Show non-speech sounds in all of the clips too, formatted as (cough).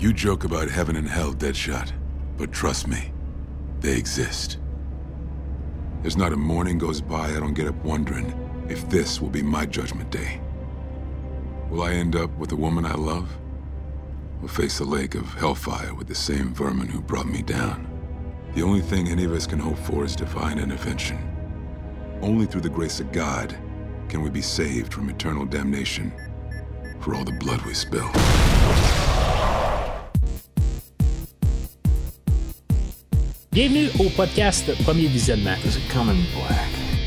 You joke about heaven and hell, Deadshot, but trust me, they exist. There's not a morning goes by I don't get up wondering if this will be my judgment day. Will I end up with the woman I love? Or face a lake of hellfire with the same vermin who brought me down? The only thing any of us can hope for is divine intervention. Only through the grace of God can we be saved from eternal damnation for all the blood we spill. Bienvenue au podcast Premier Visionnement.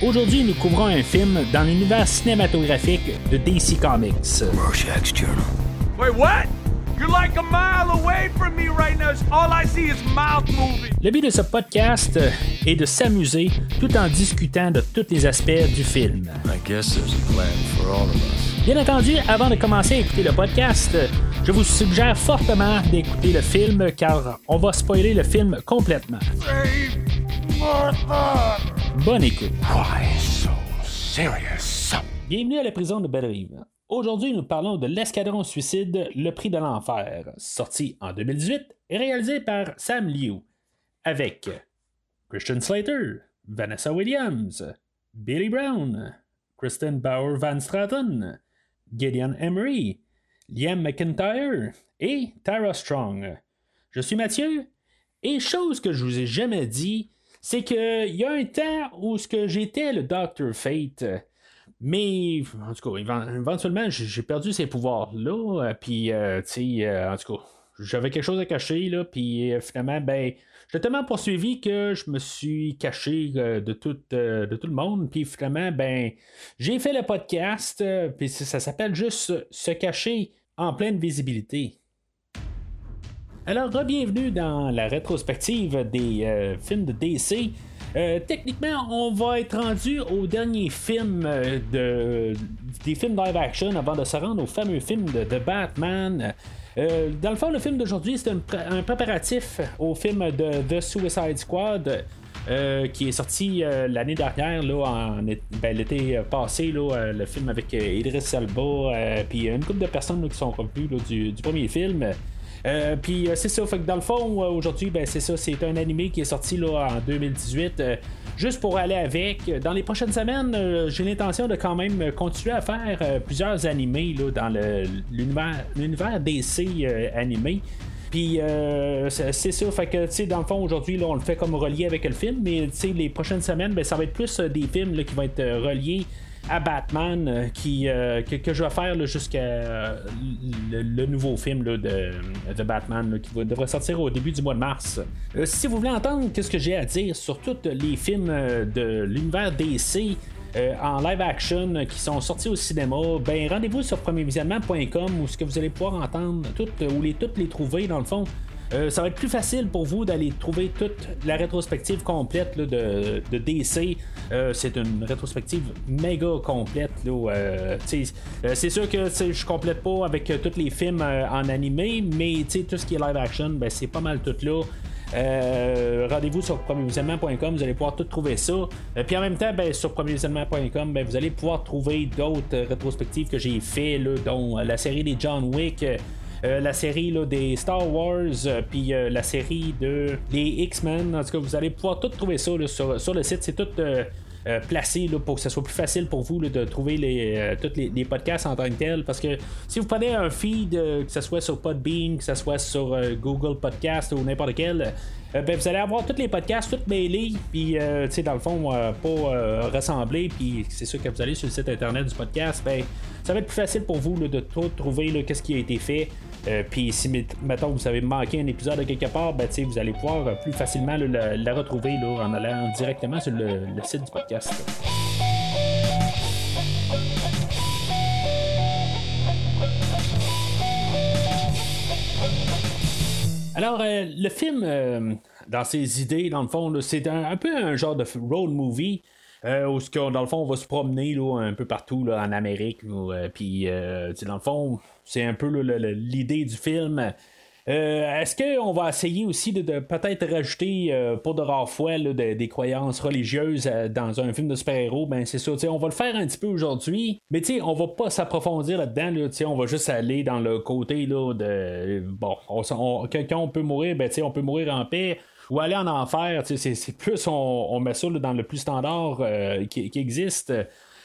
Aujourd'hui, nous couvrons un film dans l'univers cinématographique de DC Comics. Rorschach's Journal. Wait, what? You're like a mile away from me right now. All I see is mouth moving. Le but de ce podcast est de s'amuser tout en discutant de tous les aspects du film. I guess there's a plan for all of us. Bien entendu, avant de commencer à écouter le podcast, je vous suggère fortement d'écouter le film car on va spoiler le film complètement. Bonne écoute. Why so serious? Bienvenue à la prison de Belle-Rive. Aujourd'hui, nous parlons de L'Escadron Suicide, Le Prix de l'Enfer, sorti en 2018 et réalisé par Sam Liu, avec Christian Slater, Vanessa Williams, Billy Brown, Kristen Bauer Van Straten, Gideon Emery, Liam McIntyre et Tara Strong. Je suis Mathieu, et chose que je vous ai jamais dit, c'est qu'il y a un temps où ce que j'étais le Dr. Fate. Mais, en tout cas, éven- éventuellement, j'ai perdu ces pouvoirs-là. euh, Puis, euh, tu sais, euh, en tout cas, j'avais quelque chose à cacher, là. Puis, finalement, ben, j'étais tellement poursuivi que je me suis caché euh, de, tout, euh, de tout le monde. Puis, finalement, ben, j'ai fait le podcast. euh, puis, ça, s'appelle juste Se cacher en pleine visibilité. Alors, bienvenue dans la rétrospective des films de DC. Techniquement, on va être rendu au dernier film de, des films live action avant de se rendre au fameux film de Batman. Euh, dans le fond, le film d'aujourd'hui, c'est un, pr- un préparatif au film de The Suicide Squad. euh, qui est sorti euh, l'année dernière, ben, l'été passé, le film avec Idris Elba, puis une couple de personnes qui sont revenues du, premier film. Puis c'est ça, dans le fond, aujourd'hui, ben, c'est ça, c'est un animé qui est sorti en 2018. Juste pour aller avec, dans les prochaines semaines, euh, j'ai l'intention de quand même continuer à faire euh, plusieurs animés dans l'univers, DC euh, animé. Puis c'est ça, fait que tu sais, dans le fond, aujourd'hui, on le fait comme relié avec le film, mais tu sais, les prochaines semaines, ben, ça va être plus des films qui vont être reliés à Batman euh, qui, euh, que, je vais faire jusqu'à euh, le, nouveau film de, de Batman qui devrait sortir au début du mois de mars. Si vous voulez entendre qu'est-ce que j'ai à dire sur tous les films de l'univers DC en live action qui sont sortis au cinéma, ben rendez-vous sur premiervisionnement.com où ce que vous allez pouvoir entendre toutes ou les toutes les trouver dans le fond. Euh, ça va être plus facile pour vous d'aller trouver toute la rétrospective complète de, DC. Euh, c'est une rétrospective méga complète. euh, c'est sûr que je complète pas avec tous les films en animé, mais tout ce qui est live action, ben, c'est pas mal tout là. Rendez-vous sur premiervisionnement.com, vous allez pouvoir tout trouver ça. Puis en même temps, ben, sur premiervisionnement.com, ben, vous allez pouvoir trouver d'autres rétrospectives que j'ai fait, là, dont la série des John Wick. Euh, la série là, des Star Wars, euh, puis euh, la série de les X-Men. En tout cas, vous allez pouvoir tout trouver ça sur, sur le site. C'est tout placé pour que ce soit plus facile pour vous de trouver les, tous les, podcasts en tant que tel. Parce que si vous prenez un feed, que ce soit sur Podbean, que ce soit sur Google Podcast ou n'importe quel, ben, vous allez avoir tous les podcasts, toutes mêlés, puis euh, tu sais, dans le fond, euh, pas euh, rassemblés, puis c'est sûr que vous allez sur le site internet du podcast, ben, ça va être plus facile pour vous de tout trouver qu'est-ce qui a été fait. Euh, puis si, met- mettons, vous avez manqué un épisode de quelque part, ben, vous allez pouvoir euh, plus facilement là, la, retrouver en allant directement sur le site du podcast. Alors, euh, le film, euh, dans ses idées, dans le fond, c'est un, peu un genre de road movie. euh, où, dans le fond, on va se promener un peu partout en Amérique. euh, Puis, dans le fond, c'est un peu l'idée du film. Euh, est-ce qu'on va essayer aussi de, peut-être rajouter euh, pour de rares fois des croyances religieuses euh, dans un film de super-héros? Ben c'est ça, on va le faire un petit peu aujourd'hui, mais on va pas s'approfondir là-dedans, là, on va juste aller dans le côté là, de bon, on, on peut mourir, ben on peut mourir en paix ou aller en enfer, c'est plus on, met ça dans le plus standard qui, existe.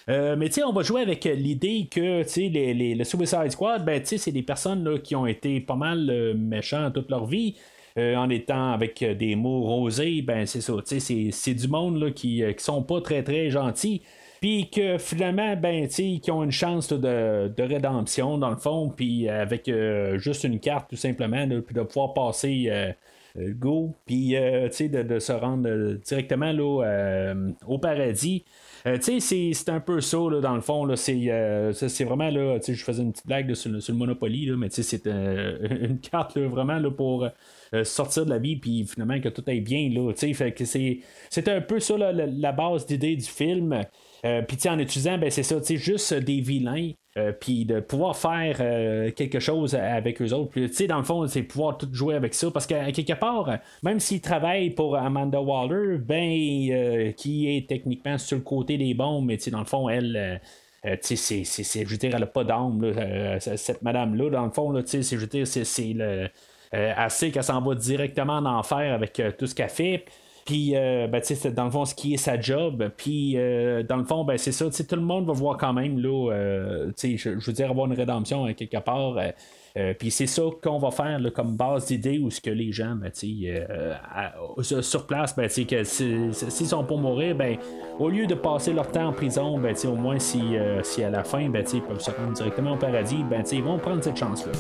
Euh, mais on va jouer avec l'idée que les, les, le Suicide Squad, ben, c'est des personnes qui ont été pas mal euh, méchants toute leur vie. Euh, en étant avec des mots rosés, ben c'est ça, c'est du monde là, qui, qui sont pas très très gentils. Puis que finalement, ben, qui ont une chance de, de, rédemption dans le fond, puis avec juste une carte tout simplement, puis de pouvoir passer go, puis de, de, se rendre directement là, au paradis. Euh, c'est un peu ça, là, dans le fond. Euh, c'est vraiment, là, je faisais une petite blague sur, le, Monopoly, là, mais c'est euh, (laughs) une carte vraiment pour sortir de la vie, puis finalement que tout aille bien. C'est un peu ça la, base d'idée du film. en utilisant, ben, c'est ça, juste des vilains. Euh, puis de pouvoir faire euh, quelque chose avec eux autres. Tu sais, dans le fond, c'est pouvoir tout jouer avec ça. Parce que, quelque part, même s'ils travaillent pour Amanda Waller, ben, euh, qui est techniquement sur le côté des bombes, mais tu sais, dans le fond, elle. tu sais, c'est, je veux dire, elle n'a pas d'âme, cette madame-là, dans le fond, tu sais, je veux dire, c'est, le. assez qu'elle s'en va directement en enfer avec tout ce qu'elle fait. Puis, euh, ben, c'est dans le fond ce qui est sa job. Puis, euh, dans le fond, ben, c'est ça. Tout le monde va voir quand même, là, euh, je, veux dire, avoir une rédemption à quelque part. puis c'est ça qu'on va faire comme base d'idée où ce que les gens, ben, sur place, ben, que s'ils sont pour mourir, ben, au lieu de passer leur temps en prison, ben, au moins si, si à la fin, ben, ils peuvent se rendre directement au paradis, ben, ils vont prendre cette chance-là.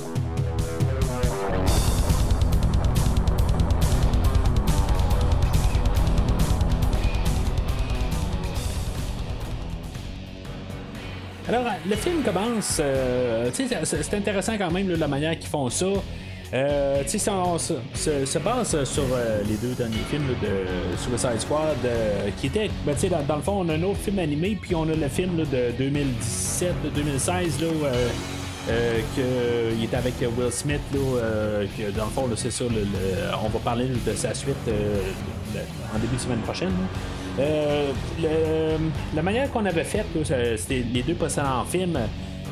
Le film commence. Euh, c'est intéressant quand même la manière qu'ils font ça. Euh, se, base sur euh, les deux derniers films de Suicide Squad euh, qui étaient, ben, dans, dans, le fond, on a un autre film animé, puis on a le film de 2017, 2016, là, qu'il était avec Will Smith, là, que, dans le fond, c'est ça, on va parler de sa suite en début de semaine prochaine. Euh, la manière qu'on avait fait, c'était les deux précédents films.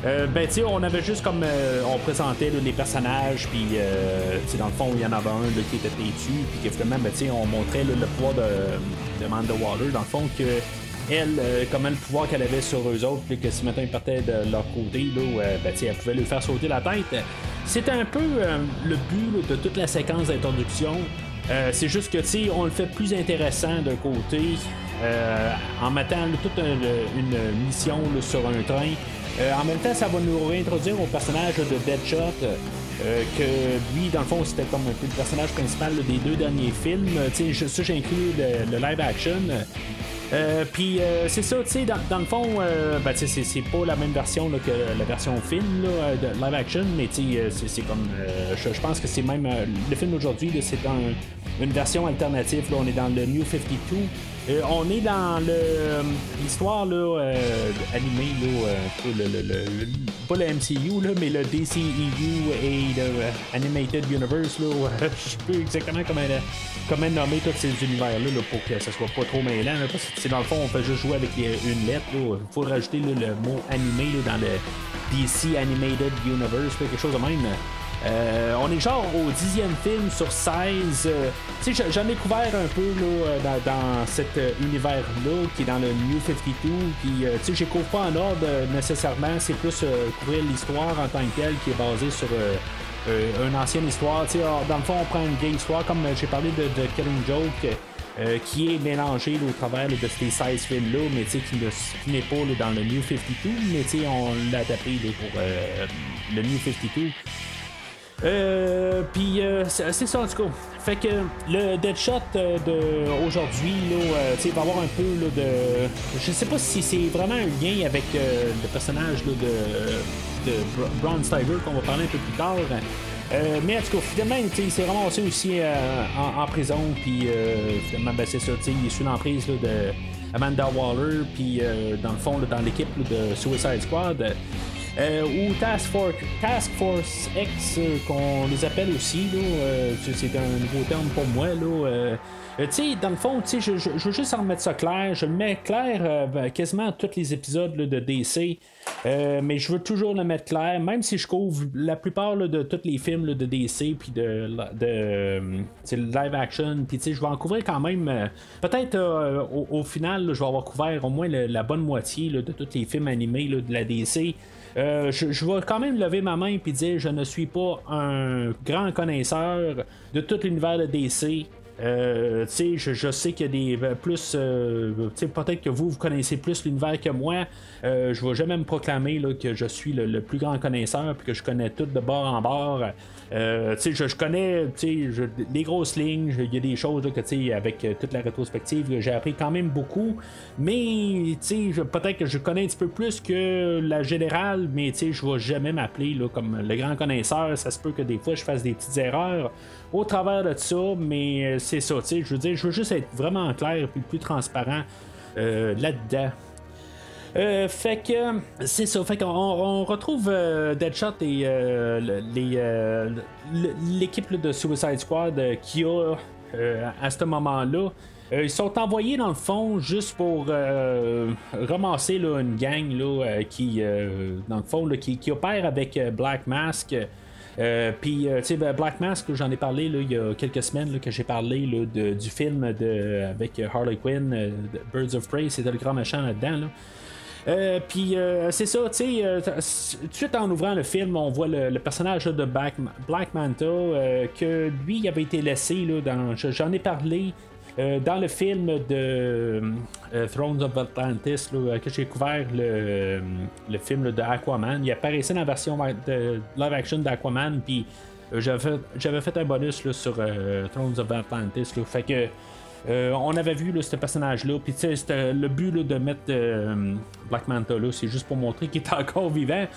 Euh, ben, tu on avait juste comme. Euh, on présentait les personnages, puis, euh, dans le fond, il y en avait un qui était têtu, puis qu'effectivement, ben, on montrait le pouvoir de, de Amanda Waller, dans le fond, que elle, comment le pouvoir qu'elle avait sur eux autres, puis que si maintenant ils partaient de leur côté, là, ben, elle pouvait lui faire sauter la tête. C'était un peu le but de toute la séquence d'introduction. Euh, c'est juste que, tu on le fait plus intéressant d'un côté, euh, en mettant toute une, mission sur un train. Euh, en même temps, ça va nous réintroduire au personnage de Deadshot, que lui, dans le fond, c'était comme un peu le personnage principal des deux derniers films. Tu sais, ça, j'inclus le, live action. Euh, puis euh, c'est ça, tu sais, dans, le fond, euh, ben, c'est pas la même version que la version film de live action, mais c'est comme. je pense que c'est même. le film d'aujourd'hui, c'est une version alternative. Là, on est dans le New 52. Euh, on est dans l'histoire là, euh, animée, là, euh, pas le MCU, là, mais le DCEU et le Animated Universe. Là, (laughs) je sais plus exactement comment, comment nommer tous ces univers-là là, pour que ça soit pas trop mêlant. parce que c'est dans le fond, on peut juste jouer avec une lettre. Il faut rajouter le mot animé dans le DC Animated Universe, quelque chose de même. Euh, on est genre au dixième film sur 16. Euh, j'en ai couvert un peu là, dans, dans cet univers-là qui est dans le New 52. Puis, euh, sais, j'écoute pas en ordre nécessairement. C'est plus couvrir l'histoire en tant que telle qui est basée sur une ancienne histoire. dans le fond, on prend une vieille histoire, comme j'ai parlé de, de Killing Joke. Qui est mélangé au travers de ces 16 films-là, mais qui n'est pas dans le New 52, mais on l'a adapté pour le New 52. Euh, puis euh, c'est ça en tout cas. Fait que le Deadshot euh, de aujourd'hui, euh, va avoir un peu de. Je sais pas si c'est vraiment un lien avec euh, le personnage de, de Braun Steiger qu'on va parler un peu plus tard. Mais en tout cas, finalement, il s'est ramassé aussi en, prison, puis finalement, ben, c'est ça, il est sous l'emprise de Amanda Waller, puis dans le fond, dans l'équipe de Suicide Squad. ou Task Force, Task Force X, qu'on les appelle aussi. c'est un nouveau terme pour moi. Là, euh, tu sais, dans le fond, je, je, veux juste en remettre ça clair. Je le mets clair euh, ben, quasiment tous les épisodes de DC. Euh, mais je veux toujours le mettre clair, même si je couvre la plupart de tous les films de DC puis de, de live action. Puis je vais en couvrir quand même. Peut-être au, final, je vais avoir couvert au moins la bonne moitié de tous les films animés de la DC. je, je, vais quand même lever ma main et dire je ne suis pas un grand connaisseur de tout l'univers de DC. Euh, je, je, sais qu'il y a des euh, plus. Euh, peut-être que vous, vous connaissez plus l'univers que moi. Je ne vais jamais me proclamer là, que je suis le, plus grand connaisseur puis que je connais tout de bord en bord. Je, je, connais les grosses lignes, il y a des choses avec toute la rétrospective, j'ai appris quand même beaucoup. Mais peut-être que je connais un petit peu plus que la générale, mais je ne vais jamais m'appeler comme le grand connaisseur. Ça se peut que des fois je fasse des petites erreurs au travers de ça, mais euh, c'est ça, tu sais, je veux dire, je veux juste être vraiment clair et plus transparent euh, là-dedans. Euh, fait que c'est ça, fait qu'on on retrouve Deadshot et l'équipe de Suicide Squad qui a à ce moment-là. ils sont envoyés dans le fond juste pour ramasser une gang là, qui, dans le fond, qui, opère avec Black Mask. Euh, puis, euh, tu sais, ben, Black Mask, j'en ai parlé là, il y a quelques semaines que j'ai parlé du film de, avec Harley Quinn, euh, Birds of Prey, c'était le grand méchant là-dedans. Là. puis c'est ça, tu sais, tout de suite en ouvrant le film, on voit le, personnage de Black, Black Manta, que lui il avait été laissé, là, dans, j'en ai parlé euh, dans le film de euh, Thrones of Atlantis, euh, que j'ai couvert le, film de Aquaman, il apparaissait dans la version de live action d'Aquaman, puis j'avais fait, un bonus sur Thrones of Atlantis. fait que. on avait vu ce personnage-là, puis le but de mettre Black Manta là, c'est juste pour montrer qu'il est (laughs) encore vivant.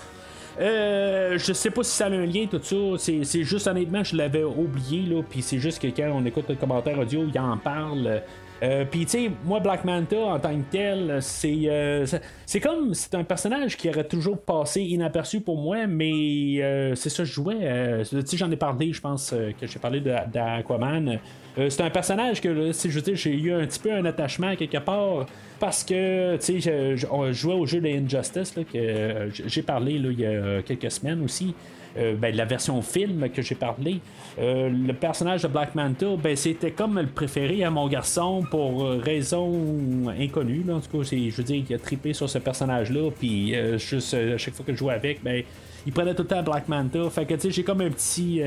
Euh, je sais pas si ça a un lien, tout ça. C'est juste honnêtement, je l'avais oublié, là. Puis c'est juste que quand on écoute le commentaire audio, il en parle. Euh, puis tu sais, moi Black Manta en tant que tel, c'est euh, c'est comme c'est un personnage qui aurait toujours passé inaperçu pour moi, mais euh, c'est ça je jouais. tu sais, j'en ai parlé, je pense que j'ai parlé d'Aquaman. c'est un personnage que si je veux dire, j'ai eu un petit peu un attachement quelque part parce que tu sais, je, jouais au jeu de Injustice que j'ai parlé il y a quelques semaines aussi. Euh, ben, la version film que j'ai parlé, euh, le personnage de Black Manta, ben, c'était comme le préféré à mon garçon pour raison inconnue. en tout cas, je veux dire, il a trippé sur ce personnage-là, puis euh, juste à chaque fois que je jouais avec, ben, il prenait tout le temps Black Manta. Fait que, tu sais, j'ai comme un petit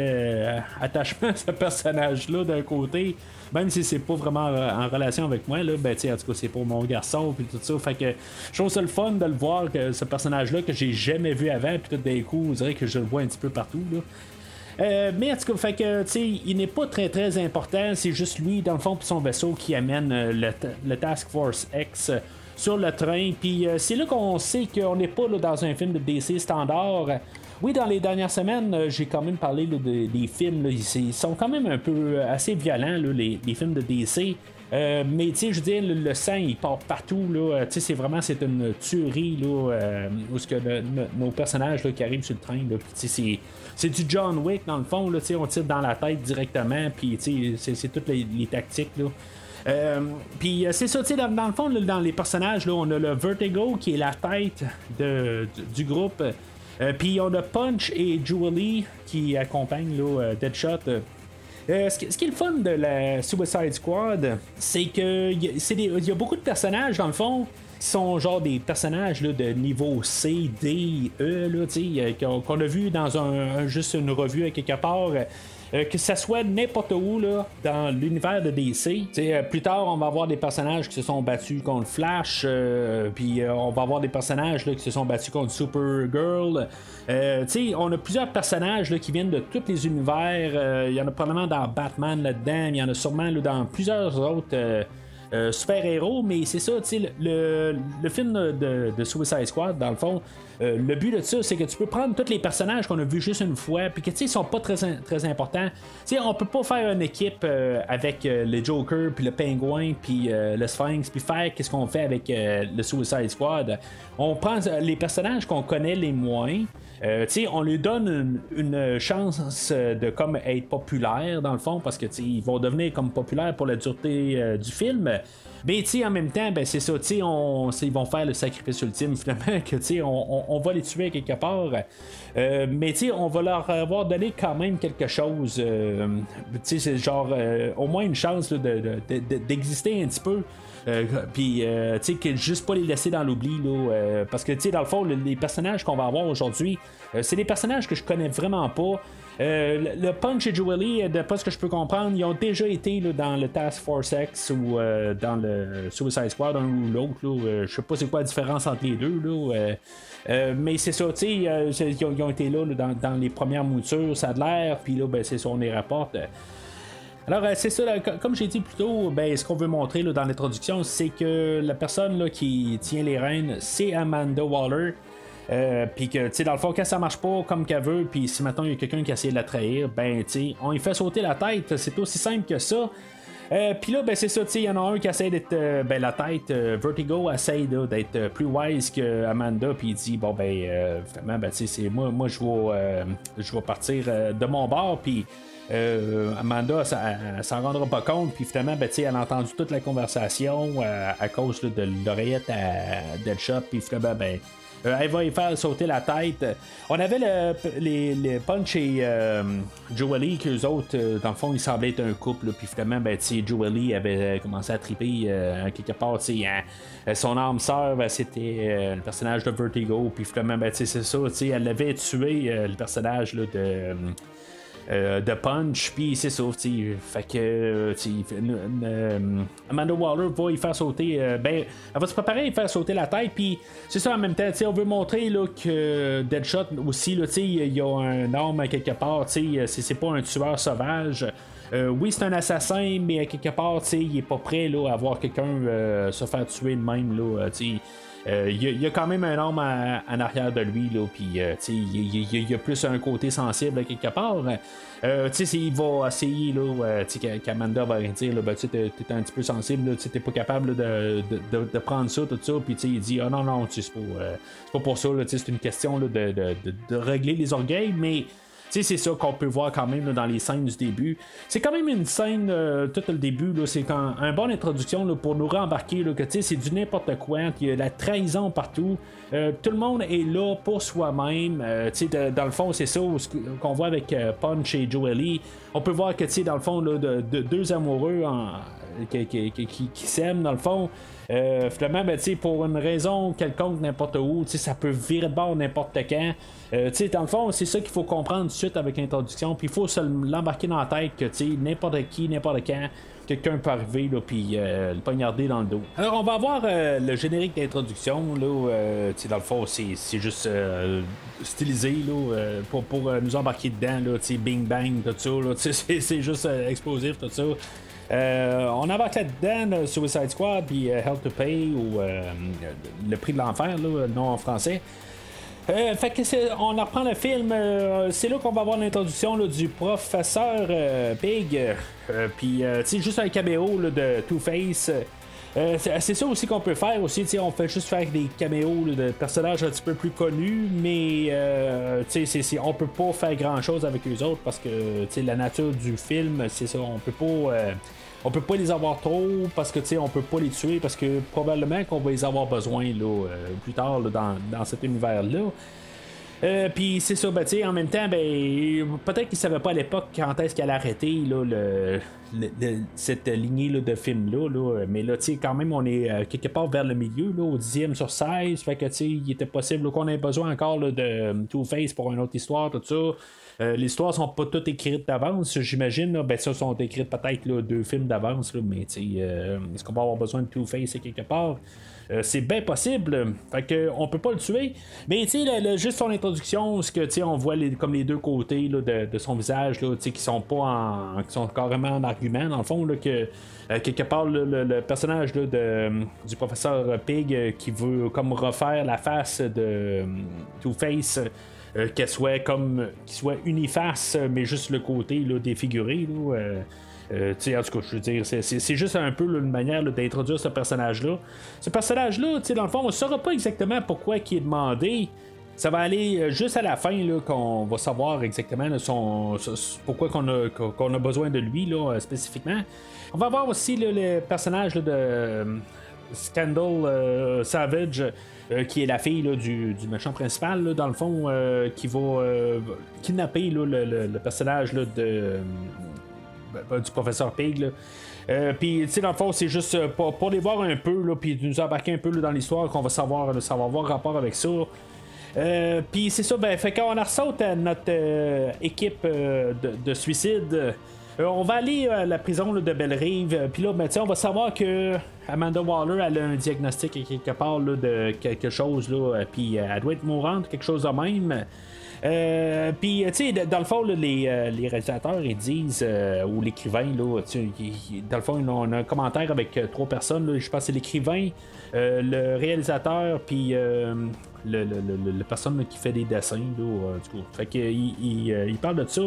attachement (laughs) à ce personnage-là d'un côté même si c'est pas vraiment en relation avec moi, là, ben, en tout cas, c'est pour mon garçon, puis tout ça. Fait que je trouve ça le fun de le voir, que ce personnage-là, que j'ai jamais vu avant, puis tout d'un coup, vous dirait que je le vois un petit peu partout, là. Euh, mais en tout cas, fait que, tu sais, il n'est pas très très important. C'est juste lui, dans le fond, puis son vaisseau qui amène euh, le, Task Force X euh, sur le train. Puis c'est là qu'on sait qu'on n'est pas là, dans un film de DC standard. Oui, dans les dernières semaines, euh, j'ai quand même parlé des films. ils sont quand même un peu euh, assez violents, les, films de DC. Euh, mais tu sais, je veux dire, le, sang il part partout. Là, tu c'est vraiment c'est une tuerie là, où que nos personnages qui arrivent sur le train. Là, c'est, du John Wick dans le fond. Là, on tire dans la tête directement. Puis c'est, c'est toutes les, tactiques. Là. Puis c'est ça, tu sais, dans, le fond, dans les personnages, là, on a le Vertigo qui est la tête de, du groupe. Euh, puis on a Punch et Julie qui accompagnent là, euh, Deadshot. Euh, ce, qui, est le fun de la Suicide Squad, c'est que il y, a beaucoup de personnages dans le fond qui sont genre des personnages là, de niveau C, D, E, qu'on a vu dans un, juste une revue quelque part. Euh, que ça soit n'importe où là, dans l'univers de DC. Euh, plus tard, on va avoir des personnages qui se sont battus contre Flash, euh, puis on va avoir des personnages là, qui se sont battus contre Supergirl. on a plusieurs personnages là, qui viennent de tous les univers. Il y en a probablement dans Batman là-dedans, il y en a sûrement dans plusieurs autres super-héros, mais c'est ça, le, le, film de, de, Suicide Squad, dans le fond, le but de ça, c'est que tu peux prendre tous les personnages qu'on a vus juste une fois, puis que tu sais, ils sont pas très, très importants. Tu sais, on peut pas faire une équipe avec le Joker, puis le Pingouin, puis le Sphinx, puis faire qu'est-ce qu'on fait avec le Suicide Squad. On prend les personnages qu'on connaît les moins. Euh, on lui donne une, chance de comme être populaire dans le fond parce que ils vont devenir comme populaires pour la dureté euh, du film. Mais en même temps, ben, c'est ça, on, ils vont faire le sacrifice ultime (laughs) finalement, que on, on, va les tuer quelque part. Euh, mais on va leur avoir donné quand même quelque chose. c'est genre au moins une chance d'exister un petit peu. Euh, puis, euh, tu sais, juste pas les laisser dans l'oubli, là. Euh, parce que, tu sais, dans le fond, les personnages qu'on va avoir aujourd'hui, c'est des personnages que je connais vraiment pas. Le, Punch et Julie, de pas ce que je peux comprendre, ils ont déjà été là, dans le Task Force X ou dans le Suicide Squad, un ou l'autre. je sais pas c'est quoi la différence entre les deux. Là, mais c'est ça, tu sais, ils, ont été là, dans, les premières moutures, ça a de l'air, puis là, ben, c'est ça, on les rapporte. Alors, euh, c'est ça, comme j'ai dit plus tôt, ben, ce qu'on veut montrer dans l'introduction, c'est que la personne qui tient les rênes, c'est Amanda Waller. Euh, puis que, tu sais, dans le fond, quand ça marche pas comme qu'elle veut, puis si maintenant il y a quelqu'un qui essaie de la trahir, ben, tu sais, on lui fait sauter la tête, c'est aussi simple que ça. Euh, puis là, ben, c'est ça, il y en a un qui essaie d'être. ben, la tête, Vertigo essaie d'être plus wise que Amanda, puis il dit, bon, ben, finalement, ben, sais, moi, moi je vais, partir de mon bord, puis euh, Amanda, elle, s'en rendra pas compte, puis finalement, ben, elle a entendu toute la conversation euh, à cause de l'oreillette à Deadshot, puis finalement, ben, euh, elle va y faire sauter la tête. On avait le, les, Punch et euh, Joely, qu'eux autres, dans le fond, ils semblaient être un couple. Puis finalement, ben, Joely avait commencé à triper quelque part. Hein, son âme sœur, ben, c'était le personnage de Vertigo. Puis finalement, ben, c'est ça. Elle avait tué le personnage de. Euh, de punch, puis c'est ça, fait que euh, euh, Amanda Waller va y faire sauter, ben, elle va se préparer à y faire sauter la tête, puis c'est ça en même temps, on veut montrer là, que Deadshot aussi, il y a un arme quelque part, c'est pas un tueur sauvage. oui, c'est un assassin, mais quelque part, il est pas prêt là, à voir quelqu'un se faire tuer de même. Là, euh, il y, a quand même un homme en arrière de lui, là, puis euh, il y, a plus un côté sensible quelque part. Euh, il va essayer, là, qu'Amanda va dire, ben, tu es, un petit peu sensible, tu n'es pas capable de, prendre ça, tout ça, puis il dit, ah non, non, c'est pas, pas pour ça, c'est une question de, régler les orgueils, mais c'est ça qu'on peut voir quand même dans les scènes du début. C'est quand même une scène, euh, tout le début, c'est quand un bonne introduction pour nous rembarquer que c'est du n'importe quoi, il y a la trahison partout. Euh, tout le monde est là pour soi-même. Euh, dans le fond, c'est ça qu'on voit avec Punch et Joely. On peut voir que dans le fond, de, deux amoureux qui, s'aiment, dans le fond. Finalement, ben, pour une raison quelconque, n'importe où, ça peut virer de bord n'importe quand. Euh, dans le fond, c'est ça qu'il faut comprendre tout de suite avec l'introduction. Puis il faut se l'embarquer dans la tête que n'importe qui, n'importe quand, quelqu'un peut arriver là, puis euh, le poignarder dans le dos. Alors on va avoir euh, le générique d'introduction. Là, dans le fond, c'est, juste stylisé là, pour, pour nous embarquer dedans. Là, bing bang, tout ça. (laughs) c'est, juste explosif, tout ça. On embarque là-dedans Suicide Squad, puis Hell to Pay, ou Le prix de l'enfer, non en français. Euh, fait que on reprend le film. Euh, c'est là qu'on va voir l'introduction du professeur euh, Pig. Puis, tu juste un caméo de Two-Face. C'est ça aussi qu'on peut faire aussi, on fait juste faire des caméos de personnages un petit peu plus connus, mais c'est, on peut pas faire grand chose avec les autres parce que la nature du film, c'est ça, on peut pas on peut pas les avoir trop parce que tu on peut pas les tuer parce que probablement qu'on va les avoir besoin là, euh, plus tard dans, dans, cet univers là. Euh, puis c'est ça, ben, en même temps, ben, peut-être qu'ils savaient pas à l'époque quand est-ce qu'elle arrêté là, le, cette lignée là, de films-là. Là. Mais là, quand même, on est euh, quelque part vers le milieu, là, au 10e sur 16. Fait que il était possible qu'on ait besoin encore de Two-Face pour une autre histoire, tout ça. Euh, les histoires sont pas toutes écrites d'avance, j'imagine. Ben, ça sont écrites peut-être deux films d'avance, mais euh, est-ce qu'on va avoir besoin de Two-Face quelque part? Euh, c'est bien possible. Fait que on peut pas le tuer. Mais tu sais, juste son introduction, ce que on voit les, comme les deux côtés de, son visage qui sont pas en. qui sont carrément en argument, dans le fond, que. Euh, quelque part, le, personnage de, du professeur Pig qui veut comme refaire la face de Two-Face, qu'elle soit comme. soit uniface, mais juste le côté défiguré. Euh, en tout cas, je veux dire, c'est juste un peu une manière d'introduire ce personnage-là. Ce personnage-là, dans le fond, on ne saura pas exactement pourquoi il est demandé. Ça va aller euh, juste à la fin qu'on va savoir exactement pourquoi qu'on a, a besoin de lui là, euh, spécifiquement. On va voir aussi le personnage de Scandal Savage. qui est la fille du, du, méchant principal, dans le fond, qui va kidnapper le, personnage de, ben, du professeur Pig. Euh, puis, tu sais, dans le fond, c'est juste euh, pour, les voir un peu, puis nous embarquer un peu dans l'histoire, qu'on va savoir, va avoir rapport avec ça. Euh, puis c'est ça, ben, fait qu'on ressaute à notre équipe de, suicide. on va aller à la prison de Belle-Rive, puis là, ben, on va savoir que Amanda Waller elle a un diagnostic quelque part de quelque chose, puis elle doit être mourante, quelque chose de même. Euh, puis, tu sais, dans le fond, les, euh, les, réalisateurs, ils disent, euh, ou l'écrivain, là, dans le fond, on a un commentaire avec trois personnes. je pense que c'est l'écrivain, le réalisateur, puis le, personne qui fait des dessins. Là, du coup. Fait qu'il il, il, parle de ça.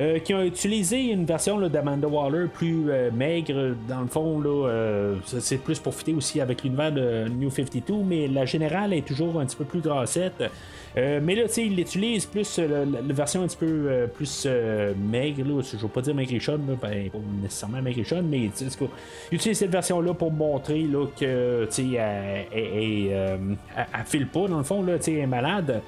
Euh, qui ont utilisé une version d'Amanda Waller plus euh, maigre. Dans le fond, là, euh, c'est plus profité aussi avec l'univers de New 52, mais la générale est toujours un petit peu plus grassette. mais là, tu sais, il utilise plus la, version un petit peu plus maigre. Là, je veux pas dire maigrichonne, ben, pas nécessairement maigrichonne, mais il utilise cette version-là pour montrer là, que tu sais, elle, file pas, dans le fond, là, tu sais, elle est malade.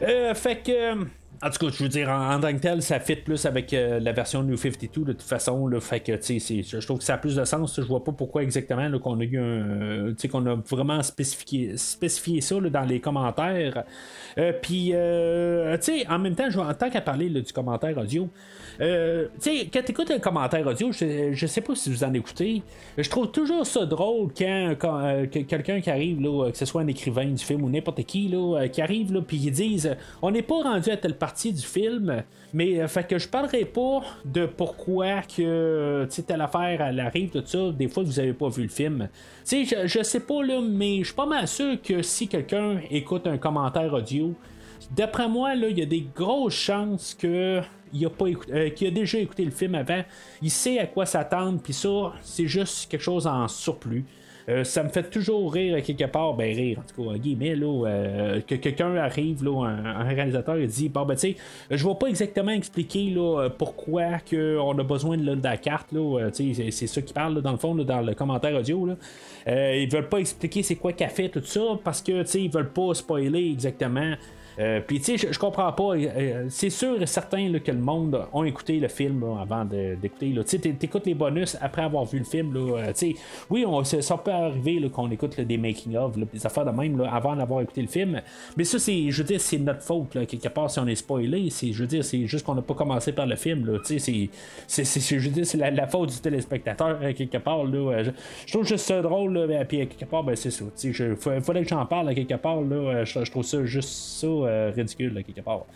fait que. En tout cas, je veux dire, en, tant que tel, ça fit plus avec euh, la version New 52 de toute façon. Là, fait que, je trouve que ça a plus de sens. Je vois pas pourquoi exactement qu'on a eu un. Tu sais, qu'on a vraiment spécifié, spécifié ça dans les commentaires. Euh, puis, euh, tu sais, en même temps, en tant qu'à parler du commentaire audio, euh, tu sais, quand tu écoutes un commentaire audio, je, je, sais pas si vous en écoutez, je trouve toujours ça drôle quand, quelqu'un qui arrive, là, que ce soit un écrivain du film ou n'importe qui, là, qui arrive, là, puis ils disent On n'est pas rendu à telle partie du film, mais fait que je parlerai pas de pourquoi que telle affaire elle arrive, tout ça. Des fois, vous avez pas vu le film. Tu sais, je, je sais pas, là, mais je suis pas mal sûr que si quelqu'un écoute un commentaire audio, d'après moi, il y a des grosses chances que il euh, a déjà écouté le film avant, il sait à quoi s'attendre, puis ça, c'est juste quelque chose en surplus. Euh, ça me fait toujours rire quelque part, ben rire, en tout cas, guillemets, là, euh, que quelqu'un arrive, là, un, réalisateur, et dit, bon, ben, tu sais, je vais pas exactement expliquer, là, pourquoi on a besoin de, la carte, là, c'est ça qui parle, dans le fond, dans le commentaire audio, là. ils veulent pas expliquer c'est quoi qu'a fait tout ça, parce que, tu sais, ils veulent pas spoiler exactement euh, puis tu sais, je comprends pas. Euh, euh, c'est sûr et certain que le monde a écouté le film avant d'écouter. Tu sais, t'écoutes les bonus après avoir vu le film. Oui, ça peut arriver qu'on écoute des making-of, des affaires de même avant d'avoir écouté le film. Mais ça, c'est, je veux dire, c'est notre faute. quelque part, si on est spoilé, c'est, je veux dire, c'est juste qu'on n'a pas commencé par le film. Là, c'est, c'est, je veux dire, c'est la, faute du téléspectateur, quelque part. Là, je, trouve juste ça drôle. Puis quelque part, ben, c'est ça. Il faudrait que j'en parle quelque part. Je trouve ça juste ça euh, ridicule, quelque part.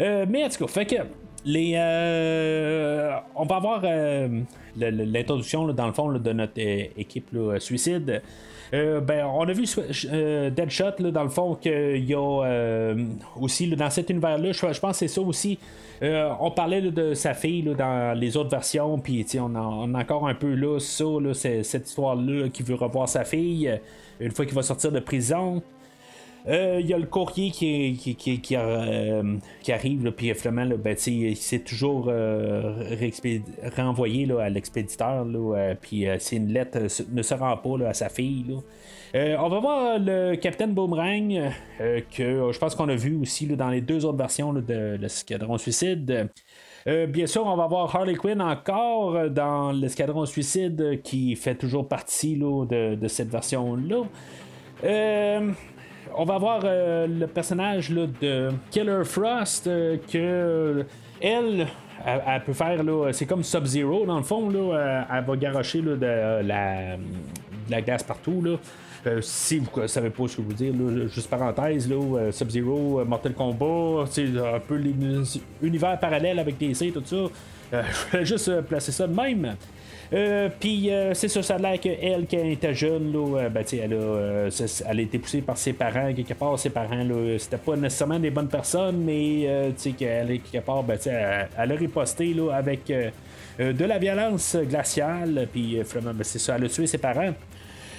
Euh, mais en tout cas, fait que les, euh, on va avoir l'introduction dans le fond de notre équipe suicide. ben, on a vu Deadshot dans le fond qu'il y a aussi dans cet univers-là, je, pense que c'est ça aussi. on parlait de sa fille dans les autres versions, puis on, on, a encore un peu là ça, cette histoire-là qui veut revoir sa fille une fois qu'il va sortir de prison. Il euh, y a le courrier qui, euh, arrive, puis finalement, là, ben, toujours euh, renvoyé à l'expéditeur, puis si une lettre ne se rend pas à sa fille. on va voir le Capitaine Boomerang, que je pense qu'on a vu aussi dans les deux autres versions de l'escadron suicide. bien sûr, on va voir Harley Quinn encore dans l'escadron suicide qui fait toujours partie de, de, cette version-là. Euh, on va voir euh, le personnage de Killer Frost euh, que elle, elle, peut faire c'est comme Sub-Zero dans le fond là, elle va garocher de la glace partout. Là. si vous ne savez pas ce que je veux dire, juste parenthèse, là, Sub-Zero, Mortal Kombat, un peu l'univers parallèle avec DC, tout ça. (laughs) je voulais juste placer ça de même. Euh, puis euh, c'est ça, ça a l'air qu'elle, quand elle était jeune, là, euh, ben, elle, a, elle a été poussée par ses parents. Quelque part, ses parents, c'était pas nécessairement des bonnes personnes, mais qu'elle, quelque part, ben, elle, elle, a riposté là, avec de la violence glaciale. Puis ben, c'est ça, elle a tué ses parents.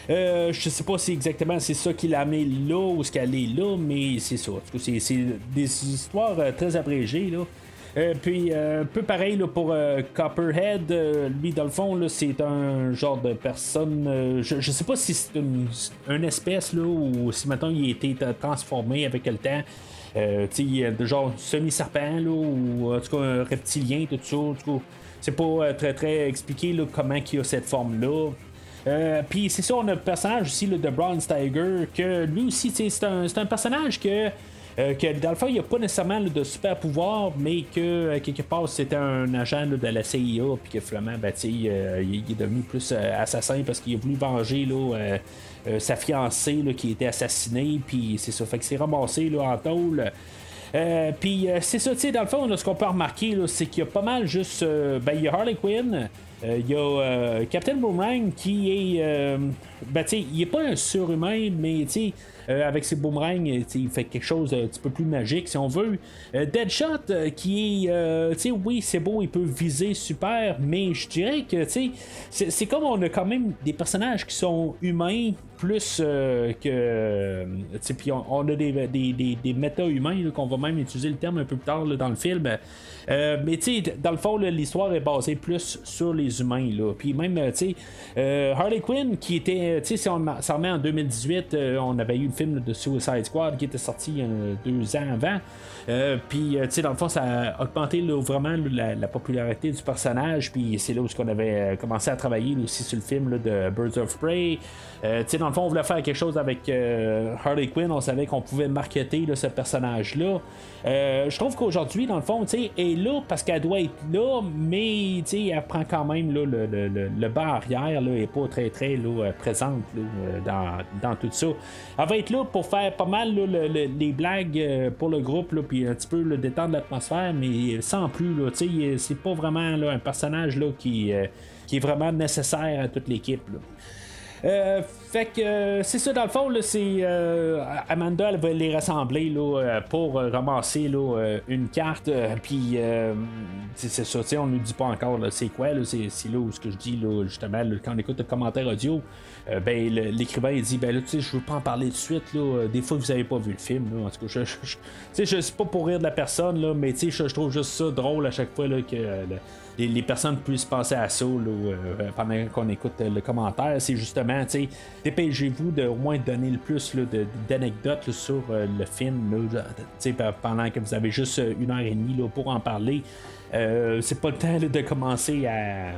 Euh, je sais pas si exactement c'est ça qui l'a mis là ou ce qu'elle est là, mais c'est ça. C'est des histoires très abrégées. Là. Euh, puis euh, un peu pareil pour euh, Copperhead, lui dans le fond c'est un genre de personne. Je, sais pas si c'est une, espèce là ou si maintenant il a été transformé avec le temps. Euh, genre semi-serpent ou en tout cas un reptilien, tout ça. Tout c'est pas très très expliqué là, comment il a cette forme-là. puis c'est ça, on a le personnage aussi de Bronze Tiger, que lui aussi, c'est un, un, personnage que euh, que dans le fond, il n'y a pas nécessairement de super pouvoir, mais que euh, quelque part c'était un agent de la CIA, puis que finalement, ben, euh, il est devenu plus assassin parce qu'il a voulu venger sa fiancée qui était assassinée, puis c'est ça, fait que c'est ramassé là, en tôle. puis c'est ça, tu sais, dans le fond, ce qu'on peut remarquer, c'est qu'il y a pas mal juste. ben, il y a Harley Quinn, il y a Captain Boomerang qui est. ben, tu sais, il est pas un surhumain, mais tu sais euh, avec ses boomerangs, il fait quelque chose d'un petit peu plus magique si on veut. Euh, Deadshot, euh, qui est, oui, c'est beau, il peut viser super, mais je dirais que, c'est comme on a quand même des personnages qui sont humains plus que. Puis on, on, a des, des, des, des méta-humains, qu'on va même utiliser le terme un peu plus tard dans le film. mais dans le fond, l'histoire est basée plus sur les humains. Là. Puis même, tu sais, Harley Quinn, qui était, tu sais, si on s'en remet en 2018, on avait eu film de Suicide Squad qui était sorti a deux ans avant. Euh, puis, euh, tu sais, dans le fond, ça a augmenté vraiment la, popularité du personnage. Puis, c'est là où on avait euh, commencé à travailler aussi sur le film de Birds of Prey. tu sais, dans le fond, on voulait faire quelque chose avec Harley Quinn. On savait qu'on pouvait marketer ce personnage-là. je trouve qu'aujourd'hui, dans le fond, tu sais, elle est là parce qu'elle doit être là, mais tu sais, elle prend quand même le, bas arrière, là, est pas très, très présente dans, tout ça. Elle va être là pour faire pas mal les blagues pour le groupe, puis un petit peu le détendre l'atmosphère, mais sans plus. C'est pas vraiment un personnage là, qui, euh, qui est vraiment nécessaire à toute l'équipe. Euh, fait que euh, c'est ça dans le fond, c'est Amanda elle va les rassembler là, pour ramasser là, une carte. Puis c'est ça, on nous dit pas encore c'est quoi, c'est, là où ce que je dis là, justement quand on écoute le commentaire audio. Euh, ben, l'écrivain il dit ben là tu sais je veux pas en parler de suite là euh, des fois vous avez pas vu le film là, en tout cas je, je, je, sais pas pour rire de la personne là mais tu sais je, trouve juste ça drôle à chaque fois là, que euh, les, personnes puissent penser à ça là, pendant qu'on écoute le commentaire c'est justement dépêchez-vous de au moins donner le plus d'anecdotes sur le film pendant que vous avez juste une heure et demie là, pour en parler euh, c'est pas le temps de commencer à,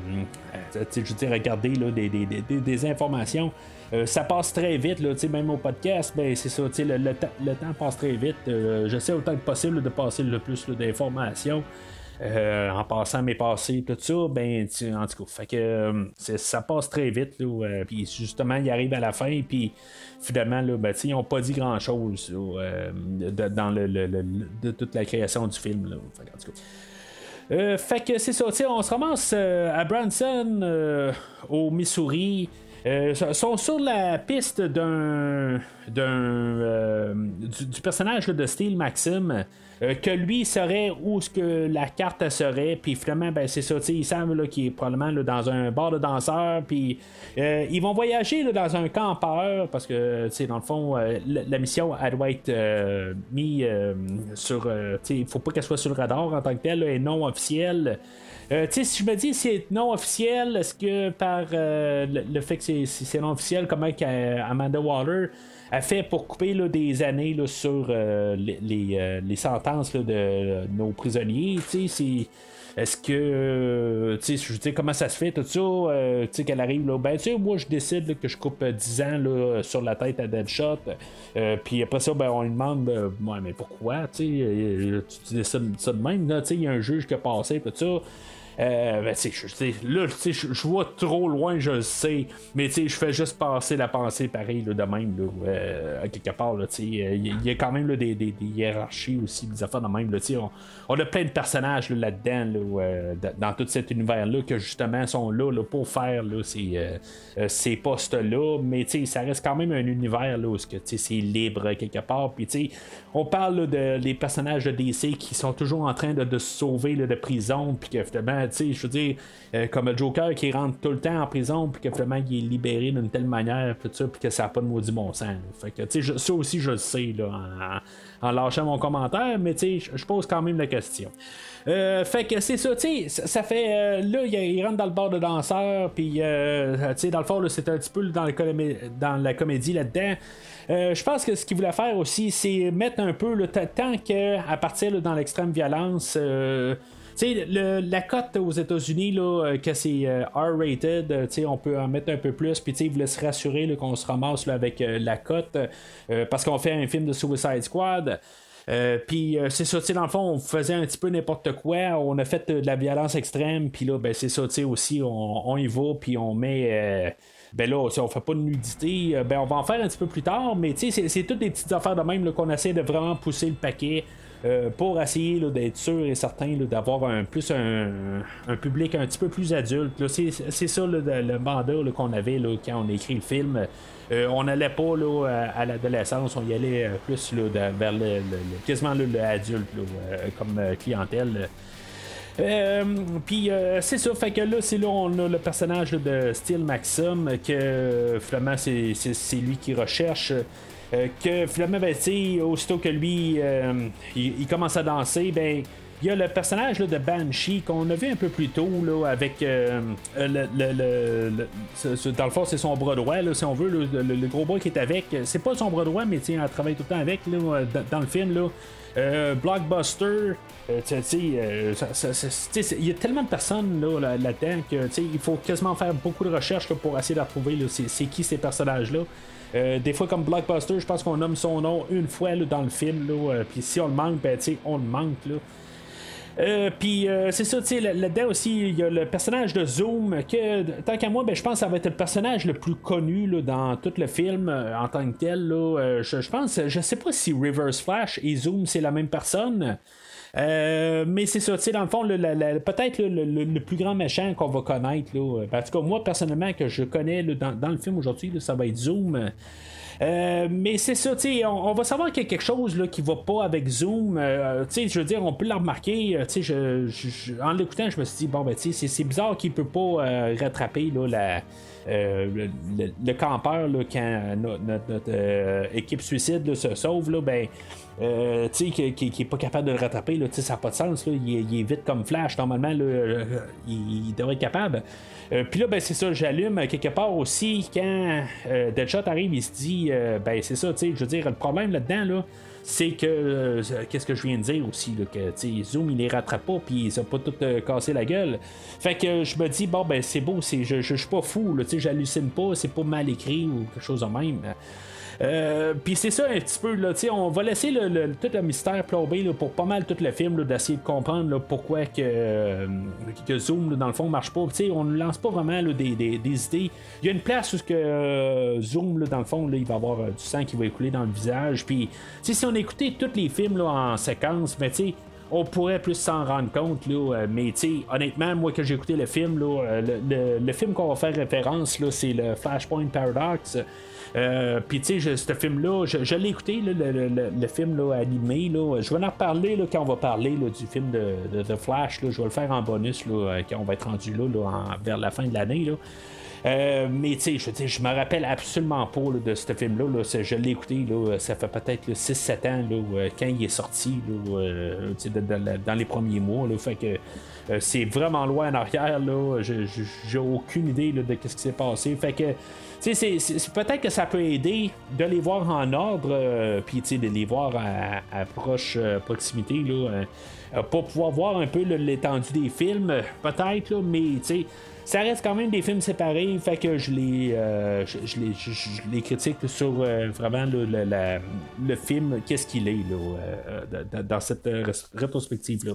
je veux regarder là, des, informations. Euh, ça passe très vite, là, même au podcast, ben, c'est ça, le, le, temps passe très vite. Euh, j'essaie autant que possible de passer le plus d'informations. En passant mes passés, tout ça, ben, en tout cas, fait que ça passe très vite, puis justement, il arrive à la fin, puis finalement, là, ben, ils n'ont pas dit grand chose dans le, de toute la création du film. Fait, en tout cas, euh, fait que c'est ça, on se ramasse euh, à Branson, euh, au Missouri. Sont sur la piste d'un, d'un du, personnage de Steel Maxim euh, que lui serait où ce que la carte serait, puis finalement, ben, c'est ça, ils savent qu'il est probablement dans un bar de danseurs, puis euh, ils vont voyager dans un campeur, parce que, dans le fond, euh, la, mission, elle doit être mise sur. il faut pas qu'elle soit sur le radar en tant que telle, et non officielle. si je me dis c'est non officiel, est-ce que par le, fait que c'est, non officiel, comment Amanda Waller a fait pour couper là, des années là, sur euh, les, euh, les, sentences de nos prisonniers. Est-ce que, euh, tu sais, comment ça se fait, tout ça, tu sais, qu'elle arrive, là, ben, tu sais, moi, je décide que je coupe 10 ans, là, sur la tête à Deadshot, puis après ça, ben, on lui demande, ouais, mais pourquoi, tu sais, décides ça de même, tu sais, il y a un juge qui a passé, tout ça, Euh, ben, je, là, je vois trop loin, je le sais, mais je fais juste passer la pensée pareil de même, là, euh, quelque part. Il y, a quand même des, des, hiérarchies aussi, des affaires de même. Là, on, on, a plein de personnages là-dedans, euh, dans tout cet univers-là, que justement sont là, pour faire là, ces, euh, ces postes-là, mais ça reste quand même un univers là, où c'est libre quelque part. Puis on parle de, des personnages de DC qui sont toujours en train de, de se sauver de prison, puis je veux dire, euh, comme le Joker qui rentre tout le temps en prison, puis que finalement il est libéré d'une telle manière, tout ça, puis que ça n'a pas de maudit bon sens. Fait que, tu sais, ça aussi, je le sais, là, en, lâchant mon commentaire, mais tu sais, je pose quand même la question. Euh, fait que c'est ça, tu sais, ça fait. Euh, là, il rentre dans le bord de danseur, puis, tu sais, dans le fond, c'est un petit peu dans, la comédie là-dedans. je pense que ce qu'il voulait faire aussi, c'est mettre un peu le tant qu'à partir dans l'extrême violence, sais, la cote aux États-Unis, là, euh, que c'est euh, R-rated, euh, on peut en mettre un peu plus, puis il voulait se rassurer qu'on se ramasse là, avec la cote, parce qu'on fait un film de Suicide Squad. puis c'est ça, dans le fond, on faisait un petit peu n'importe quoi, on a fait de la violence extrême, puis là, ben, c'est ça, aussi, on, y va, puis on met. ben là, si on fait pas de nudité, ben on va en faire un petit peu plus tard, mais c'est toutes des petites affaires de même qu'on essaie de vraiment pousser le paquet. Euh, pour essayer d'être sûr et certain d'avoir un plus un, public un petit peu plus adulte. C'est ça le, mandat qu'on avait quand on a écrit le film. Euh, on n'allait pas à, l'adolescence, on y allait euh, plus vers le, quasiment l'adulte comme clientèle. puis c'est ça, fait que là, c'est là on a le personnage de Steel Maxim que finalement c'est lui qui recherche. Euh, que finalement, aussitôt que lui, euh, il, commence à danser, ben. Il y a le personnage de Banshee qu'on a vu un peu plus tôt avec euh, dans le fond c'est son bras droit si on veut le, gros boy qui est avec c'est pas son bras droit mais il travaille tout le temps avec dans, le film. Blockbuster, il y a tellement de personnes là, là-dedans que il faut quasiment faire beaucoup de recherches pour essayer de retrouver c'est qui ces personnages-là. Euh, des fois, comme Blockbuster, je pense qu'on nomme son nom une fois dans le film. Euh, puis si on le manque, ben, on le manque. Là. Euh, puis c'est ça, tu sais, là-dedans aussi, il y a le personnage de Zoom, que tant qu'à moi, ben, je pense que ça va être le personnage le plus connu dans tout le film en tant que tel. Là. je, pense, je sais pas si Reverse Flash et Zoom, c'est la même personne. Euh, mais c'est ça, tu sais, dans le fond, peut-être le, plus grand méchant qu'on va connaître. Là, en tout cas, moi, personnellement, que je connais dans, le film aujourd'hui, ça va être Zoom. Euh, mais c'est ça, sais, on, va savoir qu'il y a quelque chose là, qui va pas avec Zoom. Euh, je veux dire, on peut le remarquer. sais, en l'écoutant, je me suis dit, bon, ben, c'est bizarre qu'il peut pas rattraper là, la. Le, campeur là, quand notre, équipe suicide se sauve, là, ben, euh, qui, est pas capable de le rattraper, là, ça n'a pas de sens. Là. Il, est, vite comme Flash. Normalement, là, euh, il, devrait être capable. Euh, puis là, ben, c'est ça, j'allume quelque part aussi quand Deadshot arrive, il se dit ben c'est ça, je veux dire, le problème là-dedans, là, c'est que qu'est-ce que je viens de dire aussi là, que Zoom il les rattrape pas puis ils ont pas tout cassé la gueule. Fait que je me dis bon ben c'est beau c'est je, je, suis pas fou j'hallucine pas c'est pas mal écrit ou quelque chose de même euh, puis c'est ça un petit peu, là, on va laisser le, tout le mystère plombé pour pas mal tout le film, d'essayer de comprendre pourquoi que, euh, Zoom, dans le fond, marche pas. on ne lance pas vraiment des, idées. Il y a une place où que, euh, Zoom, dans le fond, il va avoir du sang qui va écouler dans le visage. Puis si on écoutait tous les films en séquence, ben, on pourrait plus s'en rendre compte, là, mais honnêtement, moi que j'ai écouté le film, le, film qu'on va faire référence, c'est le Flashpoint Paradox. Euh, puis tu sais, ce film-là, je, l'ai écouté, le, film là, animé. Là, je vais en reparler là, quand on va parler du film de, The Flash. je vais le faire en bonus là, quand on va être rendu là, vers la fin de l'année. Euh, mais tu sais, je, je me rappelle absolument pas de ce film-là. je l'ai écouté, là, ça fait peut-être 6-7 ans là, quand il est sorti euh, dans les premiers mois. Là, fait que c'est vraiment loin en arrière. Là, j'ai aucune idée de ce qui s'est passé. Fait que c'est, peut-être que ça peut aider de les voir en ordre, euh, puis de les voir à, proche euh, proximité, là, euh, pour pouvoir voir un peu l'étendue des films, peut-être, mais ça reste quand même des films séparés, fait que je les, je, les, je, les critique sur vraiment le, film, qu'est-ce qu'il est, là, dans cette rétrospective-là.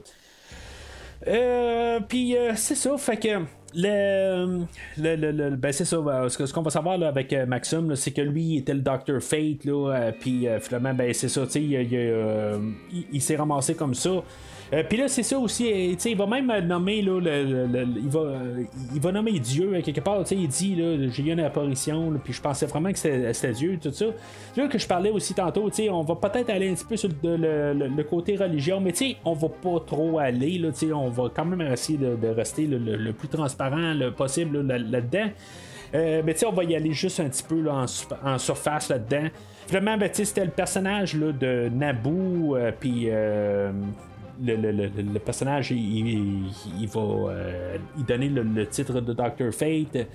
Euh, puis c'est ça, fait que le, le, le, ben c'est ça, ce qu'on va savoir avec Maxim, c'est que lui il était le Dr. Fate, là, puis finalement, ben c'est ça, il, il, il s'est ramassé comme ça. Euh, puis là, c'est ça aussi, euh, il va même nommer, là, le, il, va, euh, il va nommer Dieu quelque part. Il dit, là, j'ai eu une apparition, puis je pensais vraiment que c'était Dieu, tout ça. Là que je parlais aussi tantôt, on va peut-être aller un petit peu sur le, côté religion, mais on va pas trop aller, là, on va quand même essayer de, rester le, plus transparent possible là-dedans. mais tu on va y aller juste un petit peu en, en, surface là-dedans. Vraiment, ben, c'était le personnage là, de Naboo, puis le, personnage, il, va euh, donner le, titre de Dr. Fate.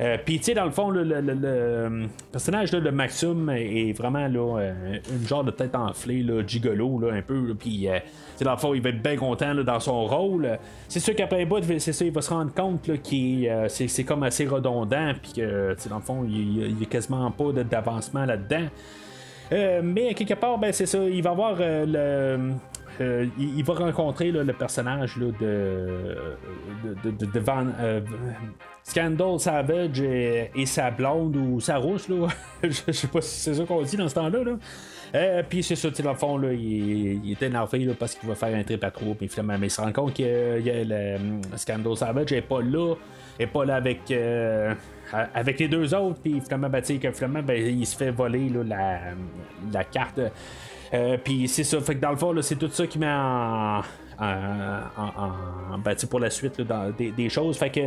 Euh, puis, tu sais, dans le fond, le, personnage de Maxim est vraiment là, euh, une genre de tête enflée, là, gigolo, là, un peu. Puis, dans le fond, il va être bien content dans son rôle. C'est sûr qu'après un bout, c'est ça, il va se rendre compte que c'est, comme assez redondant. Puis que, dans le fond, il n'y a quasiment pas d'avancement là-dedans. mais quelque part, ben, c'est ça, il va avoir le, euh, il, va rencontrer le personnage de, euh, Scandal Savage et, sa blonde ou sa rousse. Là. (laughs) je sais pas si c'est ça qu'on dit dans ce temps-là. Euh, puis c'est ça, dans le fond, là, il, est énervé parce qu'il va faire un trip à trop. Puis finalement, mais il se rend compte que Scandal Savage n'est pas là. n'est pas là avec, avec les deux autres. Puis finalement, ben, finalement ben, il se fait voler la carte euh, puis c'est ça, fait que dans le fond, c'est tout ça qui met en. en, ben, pour la suite des, choses. Fait que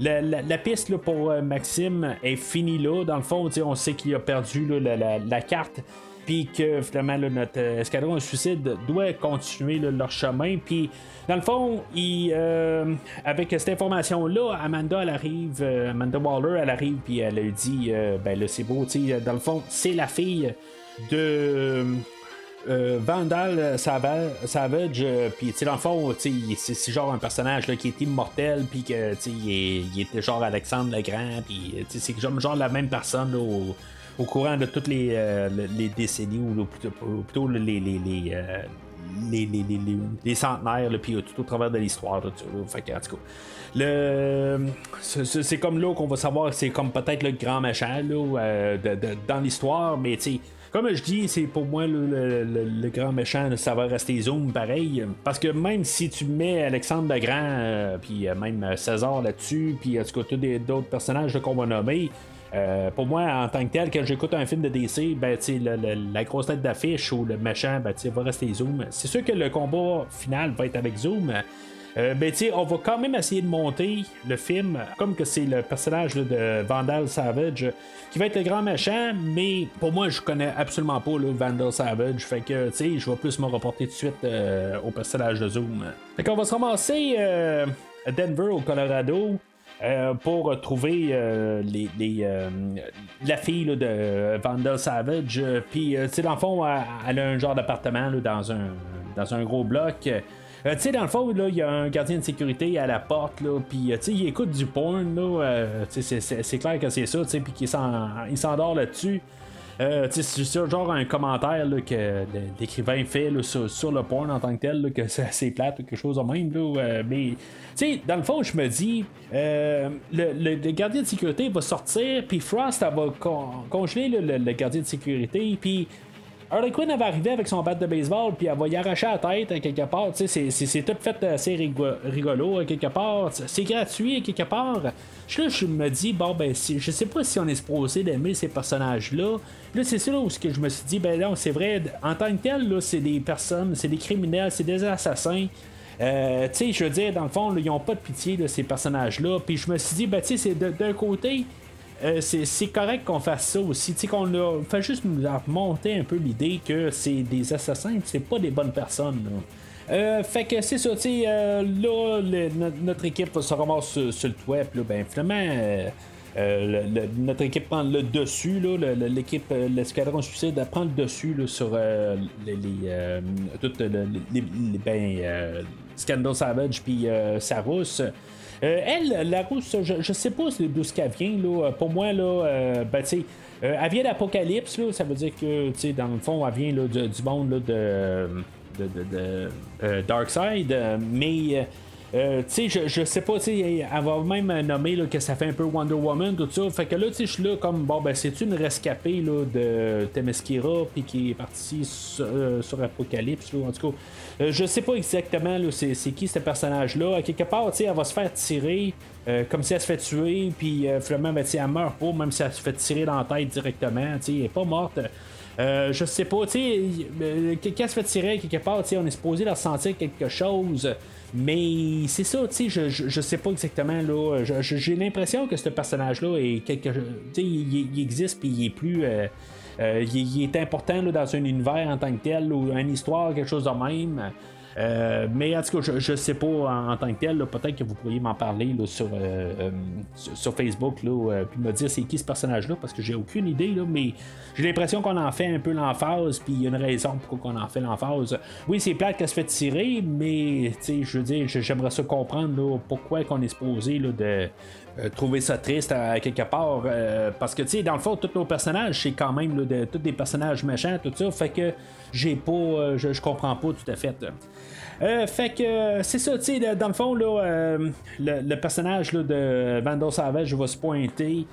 la, piste pour euh, Maxime est finie là. Dans le fond, on sait qu'il a perdu la, carte. Puis que finalement notre euh, escadron de suicide doit continuer leur chemin. Puis dans le fond, il, avec cette information-là, Amanda elle arrive, Amanda Waller elle arrive puis elle a dit ben là c'est beau, dans le fond, c'est la fille de euh, Vandal Savage, euh, puis dans le fond, c'est genre un personnage là, qui est immortel, puis que il, il était genre Alexandre le Grand, puis c'est genre, la même personne au, au, courant de toutes les, euh, les décennies, ou plutôt, les, les, les, les, les, les, centenaires, puis tout au travers de l'histoire. Fait en tout cas, le, c'est, comme là qu'on va savoir, c'est comme peut-être le grand machin là, dans l'histoire, mais tu sais comme je dis, c'est pour moi le, grand méchant, ça va rester Zoom pareil. Parce que même si tu mets Alexandre le Grand, euh, puis euh, même César là-dessus, puis en tout cas, d'autres personnages qu'on va nommer. Euh, pour moi, en tant que tel, quand j'écoute un film de DC, ben, la grosse tête d'affiche ou le méchant ben, va rester Zoom. C'est sûr que le combat final va être avec Zoom, euh, ben, on va quand même essayer de monter le film comme que c'est le personnage de Vandal Savage qui va être le grand méchant, mais pour moi, je connais absolument pas le Vandal Savage. Fait que, tu sais, je vais plus me reporter tout de suite euh, au personnage de Zoom. Fait qu'on va se ramasser euh, à Denver, au Colorado. pour trouver les, la fille de Vandal Savage. Puis, tu dans le fond, elle, a un genre d'appartement dans un, dans un gros bloc. Euh, tu sais, dans le fond, il y a un gardien de sécurité à la porte, là, puis, euh, il écoute du porn, là, euh, c'est clair que c'est ça, puis qu'il s'endort là-dessus. Euh, c'est genre un commentaire que l'écrivain fait là, sur, le porn en tant que tel, que c'est assez plate ou quelque chose de même. Là, mais dans le fond, je me dis, le, le, gardien de sécurité va sortir, puis Frost elle va congeler le, gardien de sécurité, puis Harley Quinn avait arrivé avec son bat de baseball, puis elle va y arracher la tête quelque part. C'est tout fait assez rigolo à quelque part. C'est gratuit quelque part. Là, je me dis, bon, ben, je sais pas si on est supposé d'aimer ces personnages-là. Là, c'est ça où je me suis dit, ben non, c'est vrai, en tant que tel, là, c'est des personnes, c'est des criminels, c'est des assassins. Euh, tu sais, je veux dire, dans le fond, ils ont pas de pitié de ces personnages-là. Puis je me suis dit, ben, tu sais, c'est d'un côté, euh, c'est correct qu'on fasse ça aussi. qu'on fait juste nous monter un peu l'idée que c'est des assassins, c'est pas des bonnes personnes. Euh, fait que c'est ça, tu euh, là, notre équipe se ramasse sur, le web, là, ben finalement, notre équipe prend le dessus, l'équipe, l'escadron suicide prend le dessus là, sur les, toutes les, ben, Scandal Savage puis Sarus. Euh, elle, la rousse, je, sais pas d'où ce qu'elle vient. Là. Pour moi, là, euh, ben, tu euh, elle vient d'Apocalypse, ça veut dire que, dans le fond, elle vient là, du monde là, de, de, de, Darkseid, mais Euh, tu sais, je, je sais pas, tu sais, elle va même nommer là, que ça fait un peu Wonder Woman, tout ça. Fait que là, tu sais, je suis là comme, bon, ben, c'est une rescapée là, de Temeskira, puis qui est partie sur, euh, sur Apocalypse, en tout cas. Euh, je sais pas exactement c'est, qui ce personnage-là. À quelque part, tu sais, elle va se faire tirer. comme si elle se fait tuer, puis finalement, ben, elle meurt pas, même si elle se fait tirer dans la tête directement. Elle est pas morte. Je sais pas, tu sais, quand elle se fait tirer quelque part, on est supposé leur sentir quelque chose. Mais c'est ça, tu sais, je, je, sais pas exactement, là. J'ai l'impression que ce personnage-là est quelque. Tu sais, il, existe, puis il est plus. Euh, euh, il, est important là, dans un univers en tant que tel, ou une histoire, quelque chose de même. Euh, mais en tout cas, je, ne sais pas en, tant que tel. Peut-être que vous pourriez m'en parler sur, euh, euh, sur, Facebook, là, puis me dire c'est qui ce personnage-là, parce que j'ai aucune idée. Là, mais j'ai l'impression qu'on en fait un peu l'emphase, puis il y a une raison pourquoi on en fait l'emphase. Oui, c'est plate qu'elle se fait tirer, mais je veux dire, j'aimerais ça comprendre pourquoi qu'on est supposé là, de euh, trouver ça triste à, quelque part. Euh, parce que, tu sais, dans le fond, tous nos personnages, c'est quand même tous des personnages méchants, tout ça. Fait que j'ai pas. Euh, je, comprends pas tout à fait. fait que c'est ça, tu sais, dans le fond, là, le, personnage là, de Vandal Savage va se pointer.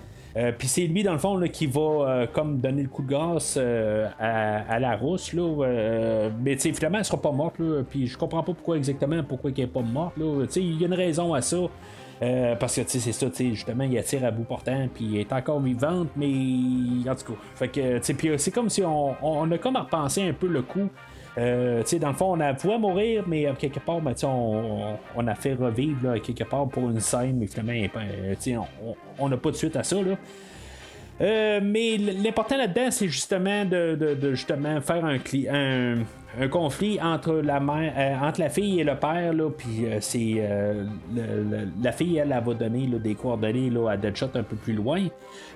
Puis c'est lui, dans le fond, là, qui va comme donner le coup de grâce à, la rousse. Là, mais tu finalement, elle sera pas morte. Puis je comprends pas pourquoi exactement pourquoi elle est pas morte. Il y a une raison à ça. Euh, parce que, tu sais, c'est ça, tu sais, justement, il attire à bout portant, puis il est encore vivante, mais en tout cas. Fait que, tu sais, puis c'est comme si on, on, a comme à repenser un peu le coup. Euh, tu sais, dans le fond, on a voulu mourir, mais euh, quelque part, ben, on, on, a fait revivre là, quelque part pour une scène, mais finalement, ben, on n'a pas de suite à ça. Là. Euh, mais l'important là-dedans, c'est justement de, justement faire un, un, un, conflit entre la mère, euh, entre la fille et le père, là, puis euh, c'est la fille, elle, elle va donner des coordonnées là, à Deadshot un peu plus loin.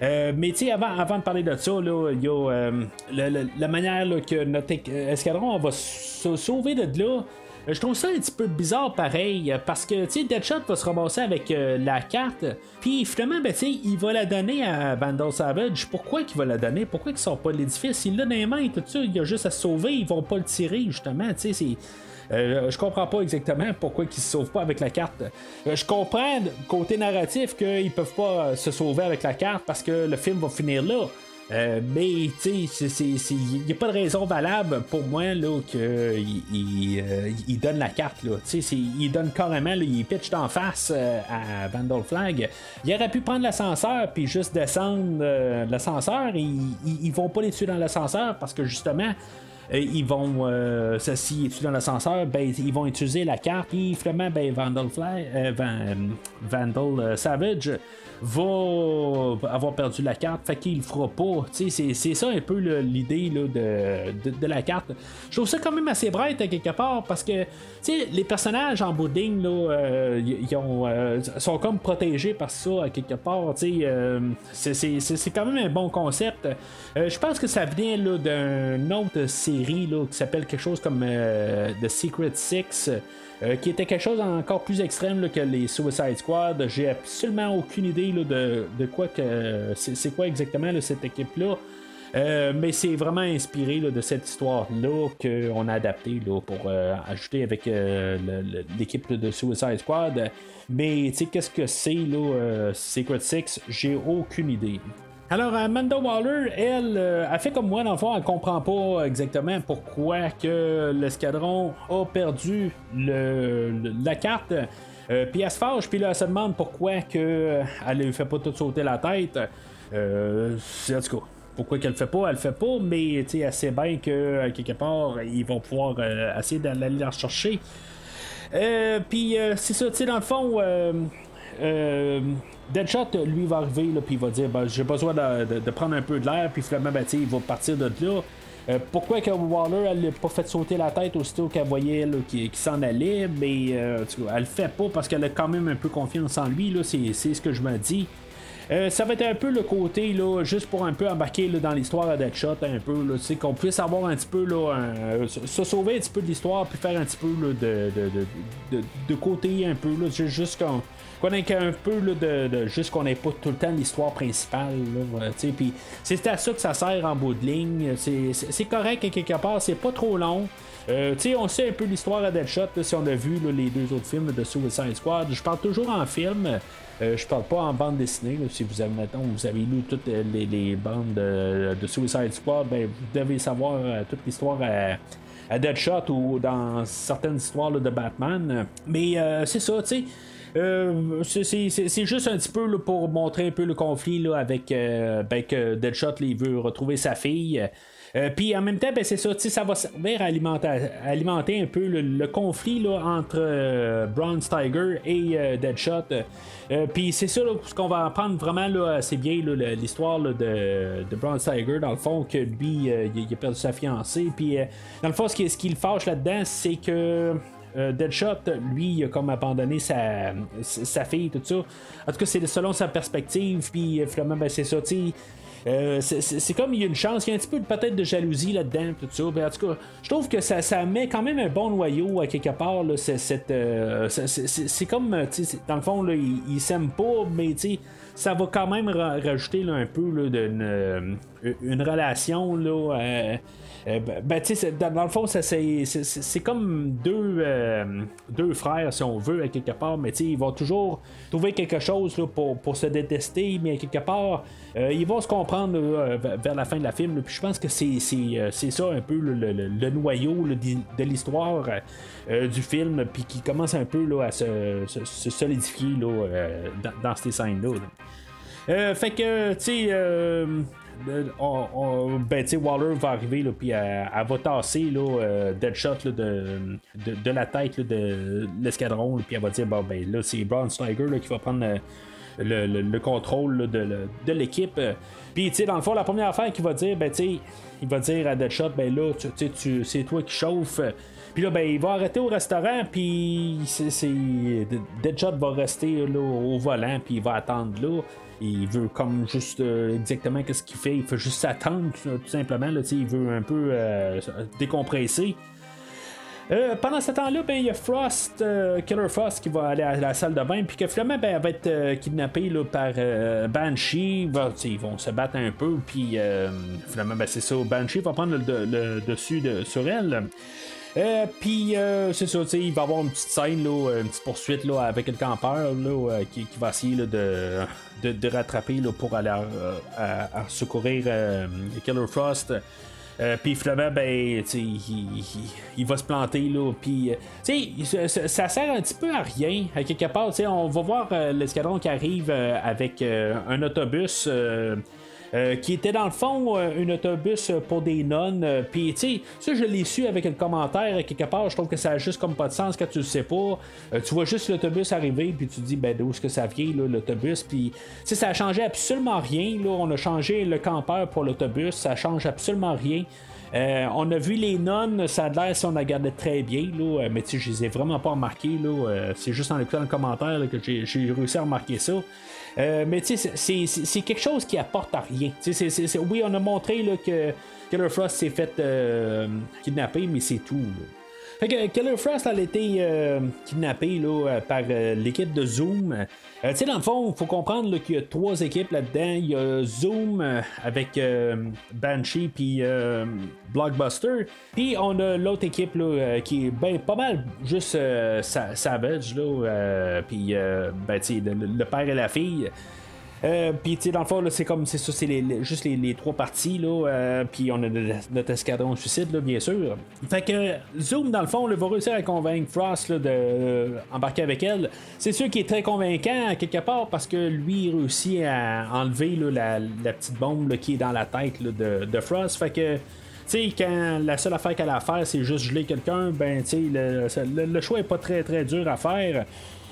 mais tu avant, avant de parler de ça, a la, manière que notre escadron va se sauver de là. Je trouve ça un petit peu bizarre pareil, parce que, tu Deadshot va se ramasser avec euh, la carte, puis finalement, ben, il va la donner à Vandal Savage. Pourquoi qu'il va la donner? Pourquoi qu'il sort pas de l'édifice? Il l'a dans les mains, tout ça, il a juste à se sauver, ils vont pas le tirer, justement, tu c'est... Euh, je comprends pas exactement pourquoi ils se sauvent pas avec la carte. Euh, je comprends côté narratif qu'ils peuvent pas se sauver avec la carte parce que le film va finir là. Euh, mais, tu sais, il n'y a pas de raison valable pour moi qu'il euh, donne la carte. Là. Il donne carrément, il pitch en face euh, à Vandal Flag. Il aurait pu prendre l'ascenseur puis juste descendre l'ascenseur. Ils, vont pas les tuer dans l'ascenseur parce que justement, ils vont, s'ils est dans l'ascenseur, ben, ils vont utiliser la carte. Puis finalement, ben, Vandal, Fly, Vandal Savage va avoir perdu la carte, fait qu'il le fera pas. C'est, c'est ça un peu l'idée de, de, la carte. Je trouve ça quand même assez bright à quelque part parce que les personnages en là, euh, ont, euh, sont comme protégés par ça à quelque part. Euh, c'est, c'est, quand même un bon concept. je pense que ça vient d'une autre série qui s'appelle quelque chose comme The Secret Six. Euh, qui était quelque chose encore plus extrême que les Suicide Squad. J'ai absolument aucune idée de, quoi que c'est quoi exactement cette équipe-là. Euh, mais c'est vraiment inspiré de cette histoire-là qu'on a adapté pour euh, ajouter avec l'équipe de Suicide Squad. Mais qu'est-ce que c'est Secret Six? J'ai aucune idée. Alors, Amanda Waller, elle, euh, a fait comme moi, dans le fond, elle comprend pas exactement pourquoi que l'escadron a perdu le, la carte. Euh, puis elle se fâche, puis là, elle se demande pourquoi que euh, elle ne fait pas tout sauter la tête. Euh, en tout cas, pourquoi qu'elle le fait pas, elle le fait pas, mais elle sait bien que quelque part, ils vont pouvoir essayer d'aller la chercher. puis c'est ça, tu sais, dans le fond, Deadshot, lui, va arriver, puis il va dire ben, J'ai besoin de, prendre un peu de l'air, puis finalement, ben, il va partir de là. Euh, pourquoi que Waller elle n'a pas fait sauter la tête aussitôt qu'elle voyait qu'il s'en allait, mais euh, elle le fait pas parce qu'elle a quand même un peu confiance en lui, c'est ce que je me dis. Euh, ça va être un peu le côté, là, juste pour un peu embarquer là, dans l'histoire à Deadshot, un peu, là, qu'on puisse avoir un petit peu, là, un- se sauver un petit peu de l'histoire, puis faire un petit peu là, de, de, de, de- de côté, un peu, là, ju- juste qu'on ait un peu de, juste qu'on n'ait pas tout le temps l'histoire principale c'est à ça que ça sert en bout de ligne c'est, correct quelque part c'est pas trop long euh, on sait un peu l'histoire à Deadshot si on a vu les deux autres films de Suicide Squad. Je parle toujours en film, euh, je parle pas en bande dessinée. si vous avez, mettons, vous avez lu toutes les, bandes de, de Suicide Squad, ben, vous devez savoir euh, toute l'histoire à, Deadshot ou dans certaines histoires de Batman. Mais euh, c'est ça, tu sais. Euh, c'est- juste un petit peu là, pour montrer un peu le conflit là, avec euh, ben, que Deadshot il veut retrouver sa fille. Euh, Puis en même temps, ben, c'est ça, ça va servir à alimenter, à alimenter un peu le, le conflit là, entre euh, Bronze Tiger et euh, Deadshot. Euh, Puis c'est ça, ce qu'on va apprendre vraiment là, assez bien l'histoire de, de Bronze Tiger, dans le fond, que lui, euh, il, a perdu sa fiancée. Puis dans le fond, ce qui, ce qui le fâche là-dedans, c'est que. Euh, Deadshot, lui, il a comme abandonné sa, fille, tout ça. En tout cas, c'est selon sa perspective, puis euh, finalement, ben, c'est ça, tu. Euh, c'est- comme il y a une chance, il y a un petit peu peut-être de jalousie là-dedans, tout ça. Ben, en tout cas, je trouve que ça, met quand même un bon noyau à quelque part. c'est, euh, comme, dans le fond, là, il, il s'aime pas, mais tu sais, ça va quand même ra- rajouter un peu euh, une relation. Là, euh, euh, ben, ben, dans, le fond, c'est, comme deux, deux frères, si on veut, à quelque part, mais ils vont toujours trouver quelque chose là, pour, pour se détester, mais à quelque part, ils vont se comprendre vers- la fin de la film. puis je pense que c'est, ça un peu le, le- noyau de l'histoire du film, puis qui commence un peu à se, se- solidifier dans, dans ces scènes-là. Euh, fait que, tu sais, euh, euh, on- on- ben, Waller va arriver, puis elle, va tasser là, Deadshot là, de, de, la tête là, de l'escadron, puis elle va dire, bon, ben là, c'est Bronze Tiger qui va prendre le, le- le contrôle là, de, de l'équipe. Puis, tu sais, dans le fond, la première affaire qu'il va dire, ben, tu sais, il va dire à Deadshot, ben là, tu tu- c'est toi qui chauffe. Puis là, ben, il va arrêter au restaurant, puis c'est- Deadshot va rester là, au volant, puis il va attendre là. Il veut comme juste euh, exactement qu'est-ce qu'il fait. Il fait juste s'attendre tout tout simplement. Là, il veut un peu euh, décompresser. Euh, pendant ce temps-là, ben, il y a Frost, Killer Frost, qui va aller à la salle de bain, puis que finalement, ben, elle va être euh, kidnappée là, par Banshee. Ben, ils vont se battre un peu, puis finalement, ben, c'est ça. Banshee va prendre le, dessus de, sur elle. Euh, puis euh, c'est ça, il va y avoir une petite scène, là, une petite poursuite là, avec le campeur là, euh, qui, va essayer de, de, rattraper pour aller euh, à, secourir euh, Killer Frost. Euh, puis finalement, ben, tu sais, il, il- va se planter, là. Puis, euh, ça, ça sert un petit peu à rien. À quelque part, on va voir euh, l'escadron qui arrive euh, avec euh, un autobus. Euh, qui était dans le fond euh, un autobus euh, pour des nonnes. Puis, tu sais, ça, je l'ai su avec le commentaire. Quelque part, je trouve que ça a juste comme pas de sens quand tu le sais pas. Tu vois juste l'autobus arriver, puis tu te dis, ben, d'où est-ce que ça vient, l'autobus? Puis, tu ça a changé absolument rien. Là. On a changé le campeur pour l'autobus. Ça change absolument rien. On a vu les nonnes, ça a l'air si on a regardé très bien, là, mais je les ai vraiment pas remarqués. Là, c'est juste en écoutant le commentaire que j'ai réussi à remarquer ça. Euh, mais tu sais, c'est- quelque chose qui apporte à rien. Oui, on a montré que Killer Frost s'est fait euh, kidnapper, mais c'est tout. là. Fait que Killer Frost a été euh, kidnappé là, euh, par euh, l'équipe de Zoom. Euh, tu sais, dans le fond, il faut comprendre qu'il y a trois équipes là-dedans. Il y a Zoom avec Banshee puis Blockbuster. Puis on a l'autre équipe là, qui est ben, pas mal juste Sa- Savage. Là, puis ben, le père et la fille. Euh, puis tu sais dans le fond c'est comme c'est ça c'est les- juste les, trois parties là euh, puis on a notre escadron suicide là bien sûr. Fait que Zoom dans le fond là, va réussir à convaincre Frost là, de euh, avec elle. C'est sûr qu'il est très convaincant quelque part parce que lui il réussit à enlever là, la, petite bombe là, qui est dans la tête là, de, de Frost. Fait que tu sais, quand la seule affaire qu'elle a à faire, c'est juste geler quelqu'un, ben, tu sais, le, le- le choix est pas très très dur à faire.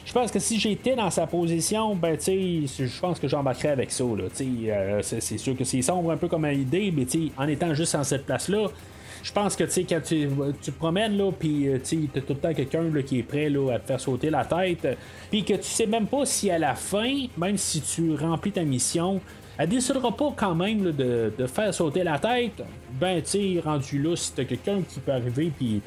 Je pense que si j'étais dans sa position, ben, tu je pense que j'embarquerais avec ça, là. Euh, c'est, sûr que c'est sombre un peu comme une idée, mais en étant juste en cette place-là, je pense que tu quand tu, te promènes là, puis euh, tu as tout le temps quelqu'un qui est prêt là, à te faire sauter la tête, puis que tu sais même pas si à la fin, même si tu remplis ta mission, elle décidera pas quand même là, de, de, faire sauter la tête. Ben, tu rendu là, si t'as quelqu'un qui peut arriver puis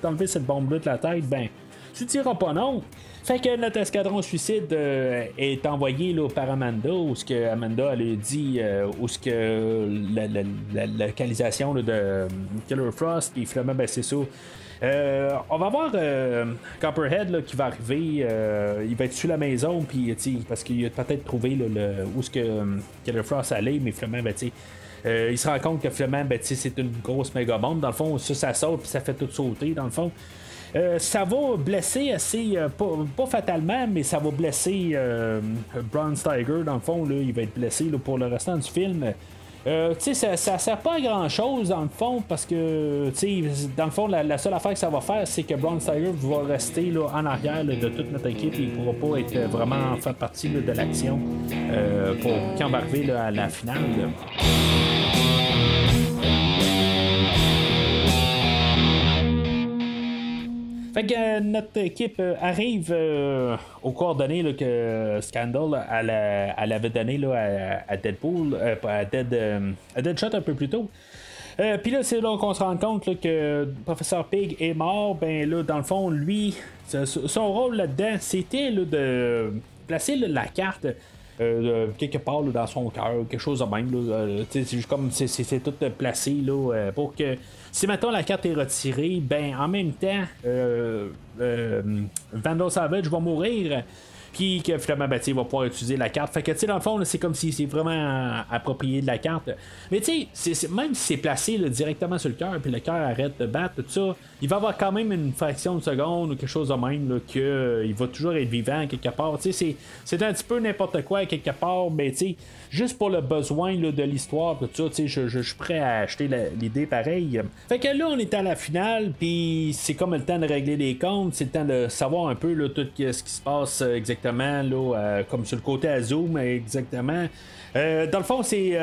t'enlever cette bombe-là de la tête, ben, tu diras pas non. Fait que notre escadron suicide euh, est envoyé là, par Amanda, où ce que Amanda elle a dit euh, où ce que la, localisation là, de Killer Frost, puis finalement ben c'est ça. Euh, on va voir Copperhead là, qui va arriver. il va être sur la maison, puis parce qu'il a peut-être trouvé le, où ce que Killer Frost allait, mais finalement, ben, il se rend compte que finalement, ben, c'est une grosse méga bombe. Dans le fond, ça, ça saute, puis ça fait tout sauter, dans le fond. Euh, ça va blesser assez, euh, pas, fatalement, mais ça va blesser euh, Bronze Tiger. Dans le fond, il va être blessé pour le restant du film. Ça, ça sert pas à grand chose dans le fond parce que dans le fond la, seule affaire que ça va faire c'est que Bronze Tiger va rester en arrière de toute notre équipe et il pourra pas être vraiment faire partie de l'action pour quand va arriver à la finale. Fait que euh, notre équipe euh, arrive euh, aux coordonnées que Scandal avait donné là, à, Deadpool, à, Dead, à Deadshot un peu plus tôt. Puis là, c'est là qu'on se rend compte que Professeur Pig est mort. Ben là, dans le fond, lui, son rôle là-dedans, c'était de placer la carte quelque part dans son cœur, quelque chose de même. C'est comme c'est tout placé pour que si maintenant la carte est retirée, ben en même temps, Vandal Savage va mourir. Puis que finalement, ben, il va pouvoir utiliser la carte. Fait que, tu sais, dans le fond, c'est comme si c'est vraiment approprié de la carte. Mais tu sais, même si c'est placé directement sur le cœur, puis le cœur arrête de battre, tout ça, il va avoir quand même une fraction de seconde ou quelque chose de même, qu'il euh, va toujours être vivant quelque part. Tu sais, c'est un petit peu n'importe quoi quelque part, mais tu sais, juste pour le besoin de l'histoire, tout ça, tu sais, je suis prêt à acheter l'idée pareil. Fait que là, on est à la finale, puis c'est comme le temps de régler les comptes, c'est le temps de savoir un peu là, tout ce qui se passe euh, exactement, euh, comme sur le côté à Zoom, exactement. Euh, dans le fond, c'est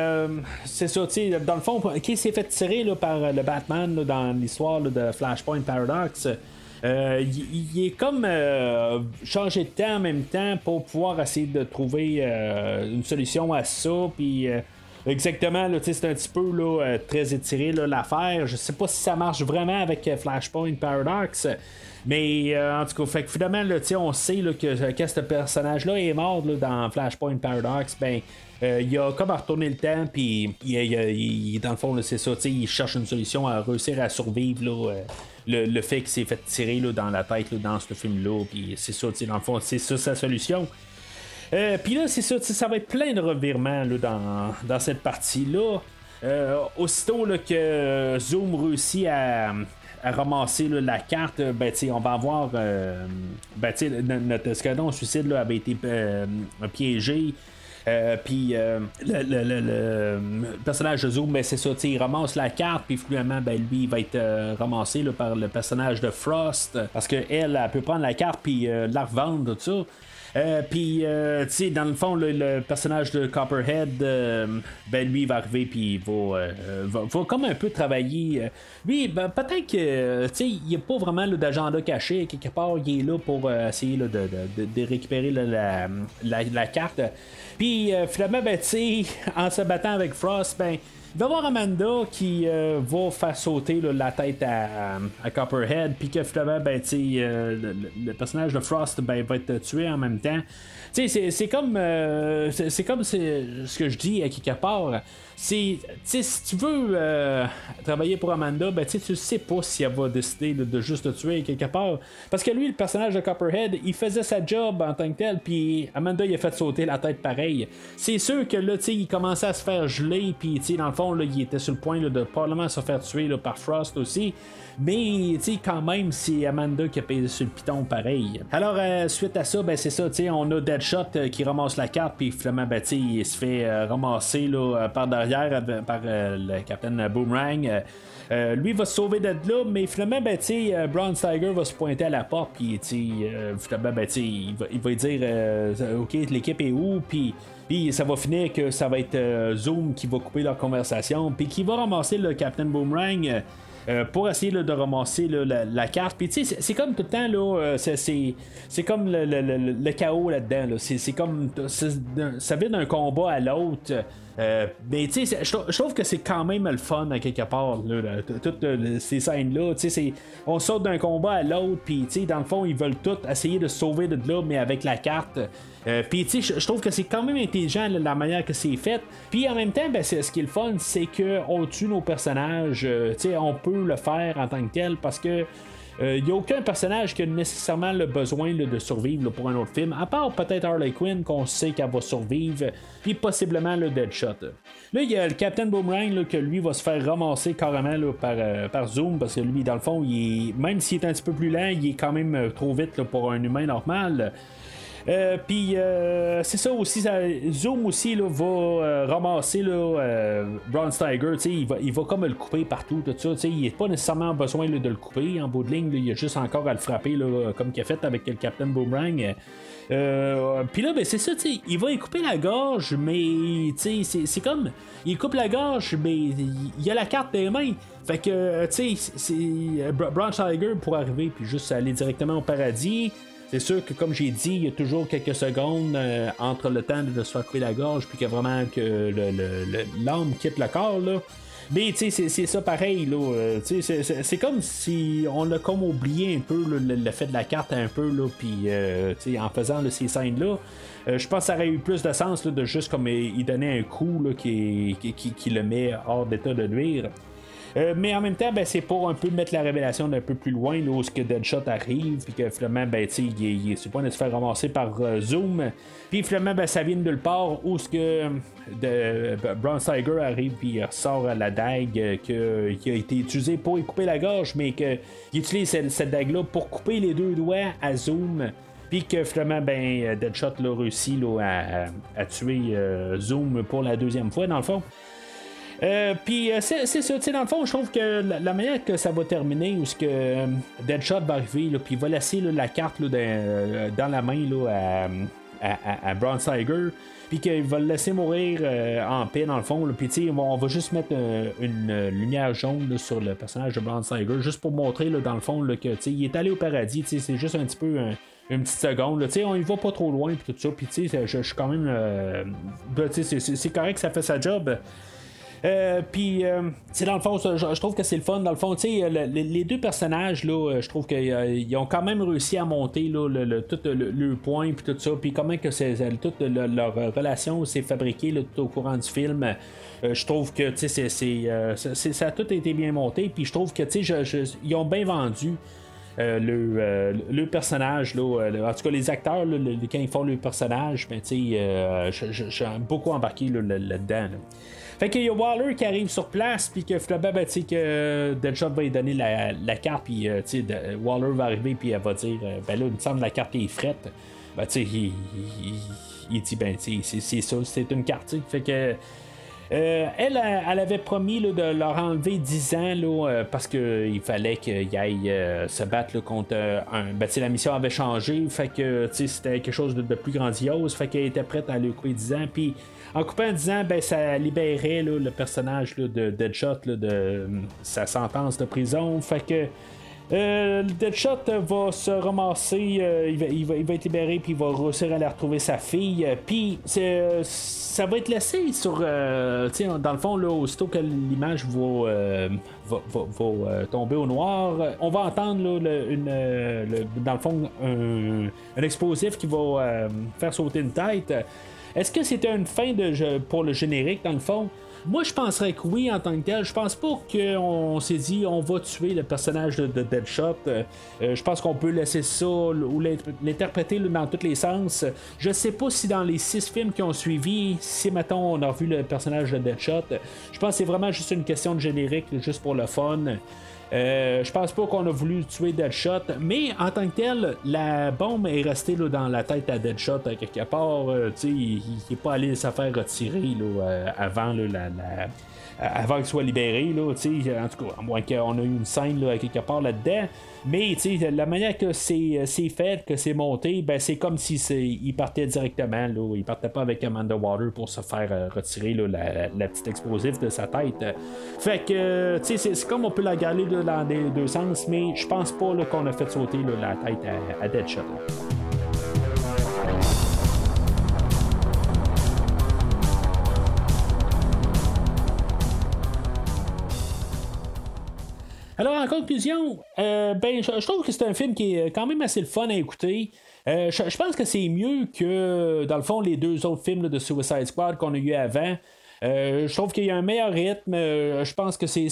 c'est ça, dans le fond, qui s'est fait tirer par le Batman dans l'histoire de Flashpoint Paradox. Euh, il, est comme euh, changé de temps en même temps pour pouvoir essayer de trouver euh, une solution à ça. Puis exactement, c'est un petit peu très étiré l'affaire. Je sais pas si ça marche vraiment avec Flashpoint Paradox. Mais en tout cas, fait que finalement, on sait que, que ce personnage-là est mort dans Flashpoint Paradox. Ben, il a comme à retourner le temps, puis il, dans le fond, c'est ça, il cherche une solution à réussir à survivre là, le, fait qu'il s'est fait tirer là, dans la tête dans ce film-là. Puis c'est ça, dans le fond, c'est ça sa solution. Euh, puis là, c'est ça, ça va être plein de revirements là, dans, dans cette partie-là. Euh, aussitôt là, que Zoom réussit à, ramasser la carte, ben, on va avoir. Euh, ben, notre escadron suicide là, avait été piégé. Euh, puis euh, le, personnage de Zoom, ben, c'est ça, il ramasse la carte, puis finalement, ben, lui, va être euh, ramassé par le personnage de Frost, parce qu'elle, elle, peut prendre la carte, puis la revendre, tout ça. Euh, puis, euh, tu sais, dans le fond, le, personnage de Copperhead, euh, ben lui, il va arriver, puis il va, va, comme un peu travailler. lui, ben, peut-être que, tu sais, il n'y a pas vraiment d'agenda caché. Quelque part, il est là pour essayer de, récupérer la, la, la, carte. Puis, finalement, ben, tu sais, en se battant avec Frost, ben il va y avoir Amanda qui euh, va faire sauter la tête à, Copperhead, puis que finalement, ben, euh, le, le, personnage de Frost ben, va être tué en même temps. C'est comme, euh, c'est comme ce que je dis à quelque part si tu veux euh, travailler pour Amanda, ben, tu sais pas si elle va décider de, juste te tuer quelque part. Parce que lui, le personnage de Copperhead, il faisait sa job en tant que tel, puis Amanda, il a fait sauter la tête pareil. C'est sûr que là, il commençait à se faire geler, puis dans le fond, là, il était sur le point de probablement se faire tuer par Frost aussi. Mais, quand même, c'est Amanda qui a payé sur le piton pareil. Alors, euh, suite à ça, ben, c'est ça, on a Deadshot euh, qui ramasse la carte, puis finalement, ben, il se fait ramasser là, par derrière par le Captain Boomerang. lui va se sauver de là, mais finalement, ben, euh, Brown Tiger va se pointer à la porte, puis finalement, ben, il, va, il va dire Ok, l'équipe est où Puis puis ça va finir que ça va être Zoom qui va couper leur conversation, puis qui va ramasser le Captain Boomerang. Euh, pour essayer de ramasser la, carte. Puis tu c'est comme tout le temps, là, euh, c'est comme le, chaos là-dedans. C'est comme. Ça vient d'un combat à l'autre. Euh, mais tu sais, je trouve que c'est quand même le fun à quelque part, toutes ces scènes-là. On saute d'un combat à l'autre, puis dans le fond, ils veulent tous essayer de se sauver de là, mais avec la carte. Euh, puis tu sais, je trouve que c'est quand même intelligent la manière que c'est fait. Puis en même temps, ben, ce qui est le fun, c'est qu'on tue nos personnages. Euh, tu sais, on peut le faire en tant que tel parce que il euh, n'y a aucun personnage qui a nécessairement le besoin de survivre pour un autre film, à part peut-être Harley Quinn qu'on sait qu'elle va survivre, puis possiblement le Deadshot. Là, il y a le Captain Boomerang que lui va se faire ramasser carrément par, par Zoom, parce que lui, dans le fond, même s'il est un petit peu plus lent, il est quand même trop vite pour un humain normal. Euh, puis euh, c'est ça aussi, Zoom aussi là, va euh, ramasser là, Brown Tiger, il va, il va comme le couper partout, tout ça. Il n'a pas nécessairement besoin de le couper en bout de ligne, il a juste encore à le frapper comme il a fait avec le Captain Boomerang. puis là, ben, c'est ça, il va y couper la gorge, mais c'est comme. Il coupe la gorge, mais il a la carte des mains. Fait que, tu sais, Brown Tiger pour arriver puis juste aller directement au paradis. C'est sûr que, comme j'ai dit, il y a toujours quelques secondes euh, entre le temps de se faire couper la gorge, puis que vraiment que l'âme quitte le corps. Là. Mais tu sais, c'est ça pareil, là. Euh, c'est comme si on a comme oublié un peu le, fait de la carte un peu, là, puis euh, en faisant ces scènes-là. je pense que ça aurait eu plus de sens de juste comme il donnait un coup là, qui, qui, qui, le met hors d'état de nuire. Euh, mais en même temps, ben, c'est pour un peu mettre la révélation d'un peu plus loin, là, où ce que Deadshot arrive, puis que finalement, ben, il, il est sur point de se faire ramasser par euh, Zoom. Puis finalement, ben, ça vient de nulle part, où ce que de, Brown Tiger arrive, puis il ressort la dague euh, qui a été utilisée pour y couper la gorge, mais qu'il utilise cette, dague-là pour couper les deux doigts à Zoom. Puis que finalement, ben, Deadshot l'a réussi à, tuer Zoom pour la deuxième fois, dans le fond. Euh, puis euh, c'est ça, tu sais, dans le fond, je trouve que la, manière que ça va terminer, où ce que euh, Deadshot va arriver, puis il va laisser la carte dans la main là, à, à, Brown Tiger, puis qu'il va le laisser mourir en paix dans le fond. Puis sais, on va juste mettre une lumière jaune sur le personnage de Brown Tiger, juste pour montrer dans le fond que il est allé au paradis. C'est juste un petit peu une petite seconde. on y va pas trop loin, puis tout ça. Puis je suis quand même. Ben, c'est correct, ça fait sa job. Euh, puis, euh, dans le fond, je, trouve que c'est le fun. Dans le fond, les deux personnages, là, euh, je trouve qu'ils ont quand même réussi à monter là, le, tout le, point, puis tout ça. Puis comment que c'est, toute leur relation s'est fabriquée tout au courant du film. je trouve que c'est, ça a tout été bien monté. Puis je trouve que ils ont bien vendu. le, personnage, là, en tout cas les acteurs, là, quand ils font le personnage, ben, j'ai beaucoup embarqué là-dedans. Fait qu'il y a Waller qui arrive sur place, puis que finalement, ben, que Deadshot va lui donner la, carte, puis euh, Waller va arriver, puis elle va dire euh, Ben là, il me semble la carte est frette. Ben, tu sais, il, dit Ben, c'est ça, c'est une carte, Fait que. Euh, elle, elle avait promis de leur enlever 10 ans parce qu'il fallait qu'il aille se battre contre un. Ben, la mission avait changé, fait que c'était quelque chose de, plus grandiose, fait qu'elle était prête à lui couper 10 ans, puis en coupant 10 ans, ben, ça libérait le personnage de Deadshot de sa sentence de prison. Fait que. Euh, Deadshot va se ramasser, euh, il, va, il, va, il, va, être libéré, puis il va réussir à aller retrouver sa fille. Puis ça va être laissé sur. Euh, dans le fond, là, aussitôt que l'image va, va, va, tomber au noir, on va entendre là, une, dans le fond un, un explosif qui va faire sauter une tête. Est-ce que c'était une fin pour le générique dans le fond? Moi, je penserais que oui en tant que tel. Je pense pas qu'on s'est dit on va tuer le personnage de, Deadshot. Euh, euh, je pense qu'on peut laisser ça ou l'interpréter dans tous les sens. Je sais pas si dans les six films qui ont suivi, si mettons on a vu le personnage de Deadshot, je pense que c'est vraiment juste une question de générique, juste pour le fun. Je pense pas qu'on a voulu tuer Deadshot, mais en tant que tel, la bombe est restée là, dans la tête à Deadshot quelque part. il n'est pas allé se faire retirer là, avant la, la avant qu'il soit libéré, là, en tout cas, à moins qu'on ait eu une scène quelque part là-dedans. Mais la manière que c'est, fait, que c'est monté, ben, c'est comme si il partait directement. Là, il partait pas avec Amanda Water pour se faire euh, retirer la, la, petite explosive de sa tête. Fait que c'est, comme on peut la garder dans les deux sens, mais je pense pas qu'on a fait sauter la tête à, à Deadshot. Alors, en conclusion, euh, ben, je, trouve que c'est un film qui est quand même assez le fun à écouter. Euh, je, pense que c'est mieux que, dans le fond, les deux autres films de Suicide Squad qu'on a eu avant. Euh, je trouve qu'il y a un meilleur rythme. je pense que c'est,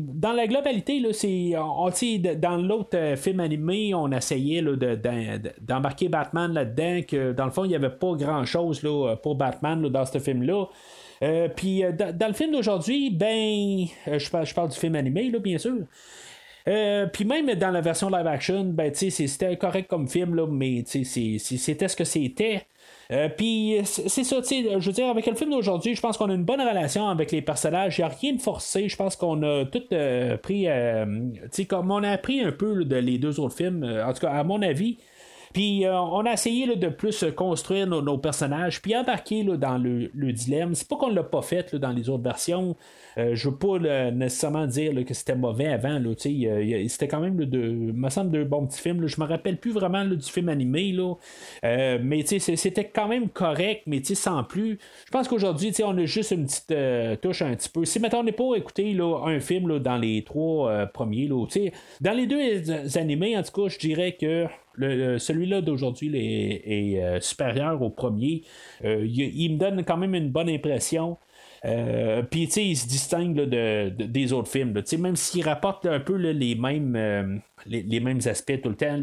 dans la globalité, là, c'est, on, dans l'autre film animé, on essayait là, d'embarquer Batman là-dedans, que dans le fond, il n'y avait pas grand-chose là, pour Batman dans ce film-là. Euh, puis euh, dans, le film d'aujourd'hui, ben, euh, je, parle, du film animé, là, bien sûr. puis même dans la version live action, ben, c'était correct comme film, là, mais c'était ce que c'était. puis c'est ça, je veux dire, avec le film d'aujourd'hui, je pense qu'on a une bonne relation avec les personnages. Il n'y a rien de forcé. Je pense qu'on a tout pris, comme on a appris un peu de les deux autres films, en tout cas, à mon avis. Puis euh, on a essayé de plus construire nos, personnages, puis embarquer dans le, dilemme. C'est pas qu'on l'a pas fait dans les autres versions. Euh, je veux pas nécessairement dire que c'était mauvais avant. c'était quand même de, me semble de bons petits films. Je me rappelle plus vraiment du film animé. Euh, mais c'était quand même correct, mais sans plus. Je pense qu'aujourd'hui, on a juste une petite touche un petit peu. Si maintenant on n'est pas écouté un film dans les trois premiers, dans les deux animés, en tout cas, je dirais que celui-là d'aujourd'hui est, euh, supérieur au premier. Euh, il, me donne quand même une bonne impression. Euh, puis, tu sais, il se distingue de, des autres films. même s'il rapporte un peu les, mêmes, les, mêmes aspects tout le temps.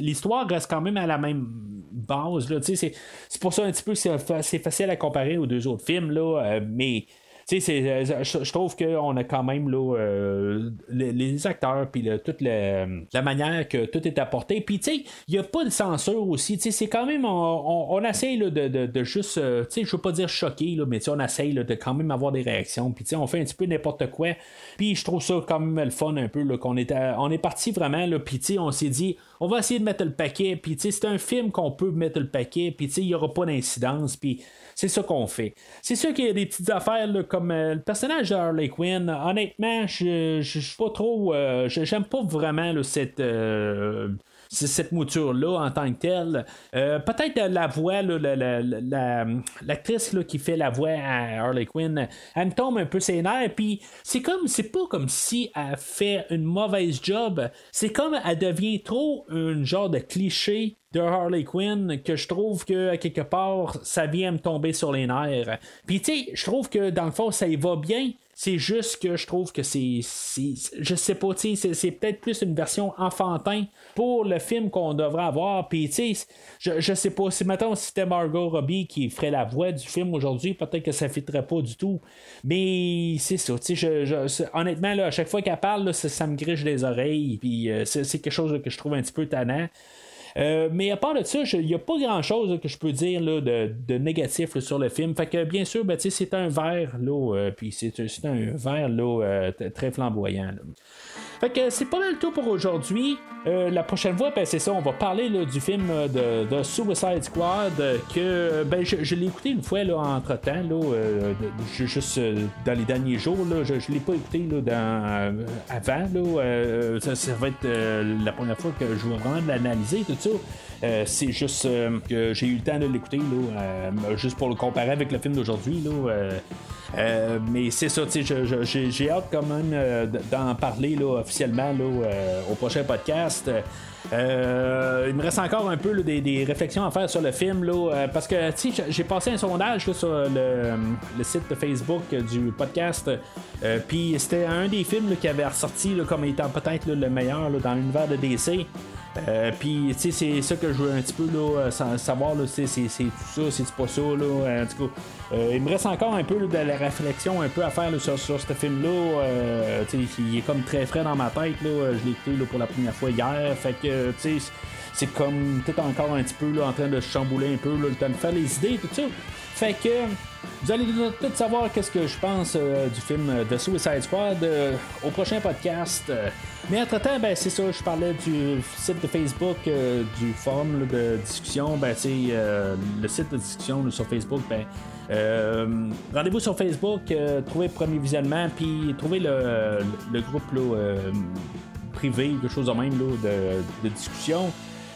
L'histoire reste quand même à la même base. C'est pour ça un petit peu c'est facile à comparer aux deux autres films. Là, mais euh, je, trouve qu'on a quand même là, euh, les, acteurs, puis toute la manière que tout est apporté. Puis, tu sais, il n'y a pas de censure aussi. C'est quand même, on, on, essaye de, de, de, juste, euh, tu sais, je veux pas dire choquer, là, mais on essaye de quand même avoir des réactions. Puis, on fait un petit peu n'importe quoi. Puis, je trouve ça quand même le fun un peu, qu'on est, on est parti vraiment, là, puis, on s'est dit, on va essayer de mettre le paquet. Puis, c'est un film qu'on peut mettre le paquet. Puis, il n'y aura pas d'incidence. Puis, c'est ça qu'on fait. C'est sûr qu'il y a des petites affaires comme euh, le personnage de Harley Quinn. Honnêtement, je suis pas trop. Euh, j'aime pas vraiment cette. Euh, cette mouture-là en tant que telle. Peut-être la voix, l'actrice qui fait la voix à Harley Quinn, elle me tombe un peu ses nerfs, puis c'est comme, c'est pas comme si elle fait une mauvaise job, c'est comme elle devient trop un genre de cliché de Harley Quinn que je trouve que quelque part ça vient me tomber sur les nerfs. Puis tu sais, je trouve que dans le fond ça y va bien. C'est juste que je trouve que c'est. Je sais pas, tu sais, c'est peut-être plus une version enfantin pour le film qu'on devrait avoir. Puis, tu sais, je, je sais pas, si maintenant c'était Margot Robbie qui ferait la voix du film aujourd'hui, peut-être que ça ne fitterait pas du tout. Mais c'est ça, tu sais, je, honnêtement, là, à chaque fois qu'elle parle, ça, me griche les oreilles. Puis, euh, c'est quelque chose que je trouve un petit peu tannant. Euh, mais à part de ça, il n'y a pas grand chose que je peux dire là, de, négatif sur le film. Fait que bien sûr, ben, c'est un verre, là, euh, puis c'est un verre là, euh, très flamboyant. Fait que c'est pas mal tout pour aujourd'hui. Euh, la prochaine fois, ben, c'est ça, on va parler du film de, Suicide Squad que ben, je, l'ai écouté une fois là, entre temps, là, juste dans les derniers jours. Là, je, ne l'ai pas écouté là, dans, avant. Là, ça, va être la première fois que je vais vraiment l'analyser, tout ça. c'est juste que j'ai eu le temps de l'écouter, juste pour le comparer avec le film d'aujourd'hui. Euh, mais c'est ça, j'ai hâte quand même euh, d'en parler là, officiellement là, euh, au prochain podcast. Euh, il me reste encore un peu des, réflexions à faire sur le film là, euh, parce que j'ai passé un sondage sur le, site de Facebook du podcast euh, puis c'était un des films qui avait ressorti comme étant peut-être le meilleur dans l'univers de DC puis, c'est ça que je veux un petit peu savoir, c'est, tout ça, c'est pas ça. En tout cas, il me reste encore un peu de la réflexion un peu à faire sur, ce film-là. Il est comme très frais dans ma tête. Je l'ai écouté pour la première fois hier. Fait que, sais, c'est comme peut-être encore un petit peu là, en train de chambouler un peu, là, le temps de faire les idées, tout ça. Fait que vous allez tout savoir qu'est-ce que je pense euh, du film The Suicide Squad euh, au prochain podcast. Mais entre-temps, ben, c'est ça, je parlais du site de Facebook, euh, du forum de discussion. Ben, le site de discussion sur Facebook, ben, rendez-vous sur Facebook, trouvez Premier Visionnement, puis trouvez le, groupe privé, quelque chose de même de discussion.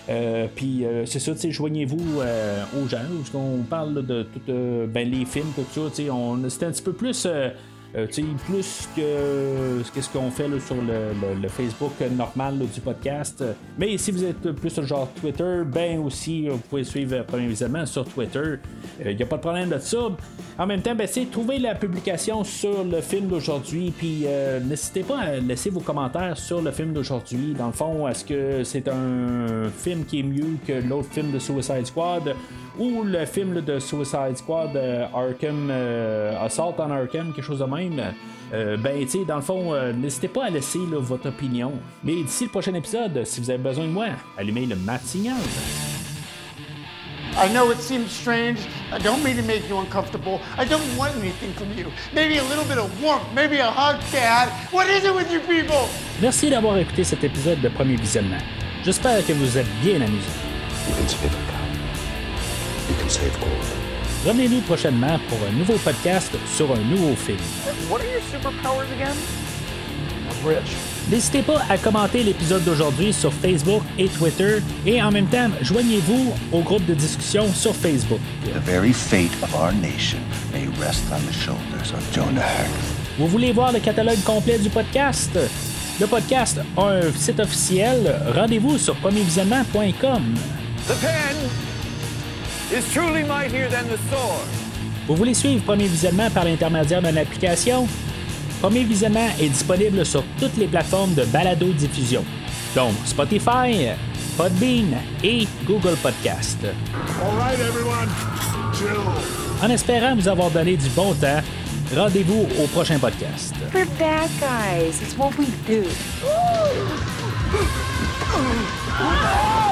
Euh, puis euh, c'est ça, joignez-vous euh, aux gens, parce qu'on parle de tout, ben, les films, tout ça, c'était un petit peu plus euh, plus que ce qu'on fait sur le, Facebook normal du podcast. Mais si vous êtes plus sur genre Twitter, ben aussi, vous pouvez suivre Premier Visionnement sur Twitter. Il euh, n'y a pas de problème de ça. En même temps, ben, trouvez la publication sur le film d'aujourd'hui, puis euh, n'hésitez pas à laisser vos commentaires sur le film d'aujourd'hui. Dans le fond, est-ce que c'est un film qui est mieux que l'autre film de Suicide Squad? ou le film de Suicide Squad, euh, Arkham, euh, Assault on Arkham, quelque chose de même? Euh, ben, tu sais, dans le fond, n'hésitez pas à laisser votre opinion. Mais d'ici le prochain épisode, si vous avez besoin de moi, allumez le mat signal. I know it seems strange. I don't mean to make you uncomfortable. I don't want anything from you. Maybe a little bit of warmth, maybe a hug, Dad. What is it with you people? Merci d'avoir écouté cet épisode de Premier Visionnement. J'espère que vous êtes bien amusés. Revenez-nous prochainement pour un nouveau podcast sur un nouveau film. N'hésitez pas à commenter l'épisode d'aujourd'hui sur Facebook et Twitter et en même temps, joignez-vous au groupe de discussion sur Facebook. Vous voulez voir le catalogue complet du podcast? Le podcast a un site officiel. Rendez-vous sur premiervisionnement.com. Vous voulez suivre Premier Visionnement par l'intermédiaire d'une application? Premier Visionnement est disponible sur toutes les plateformes de balado-diffusion, donc Spotify, Podbean et Google Podcast. En espérant vous avoir donné du bon temps, rendez-vous au prochain podcast. bad guys. It's what we do. (laughs)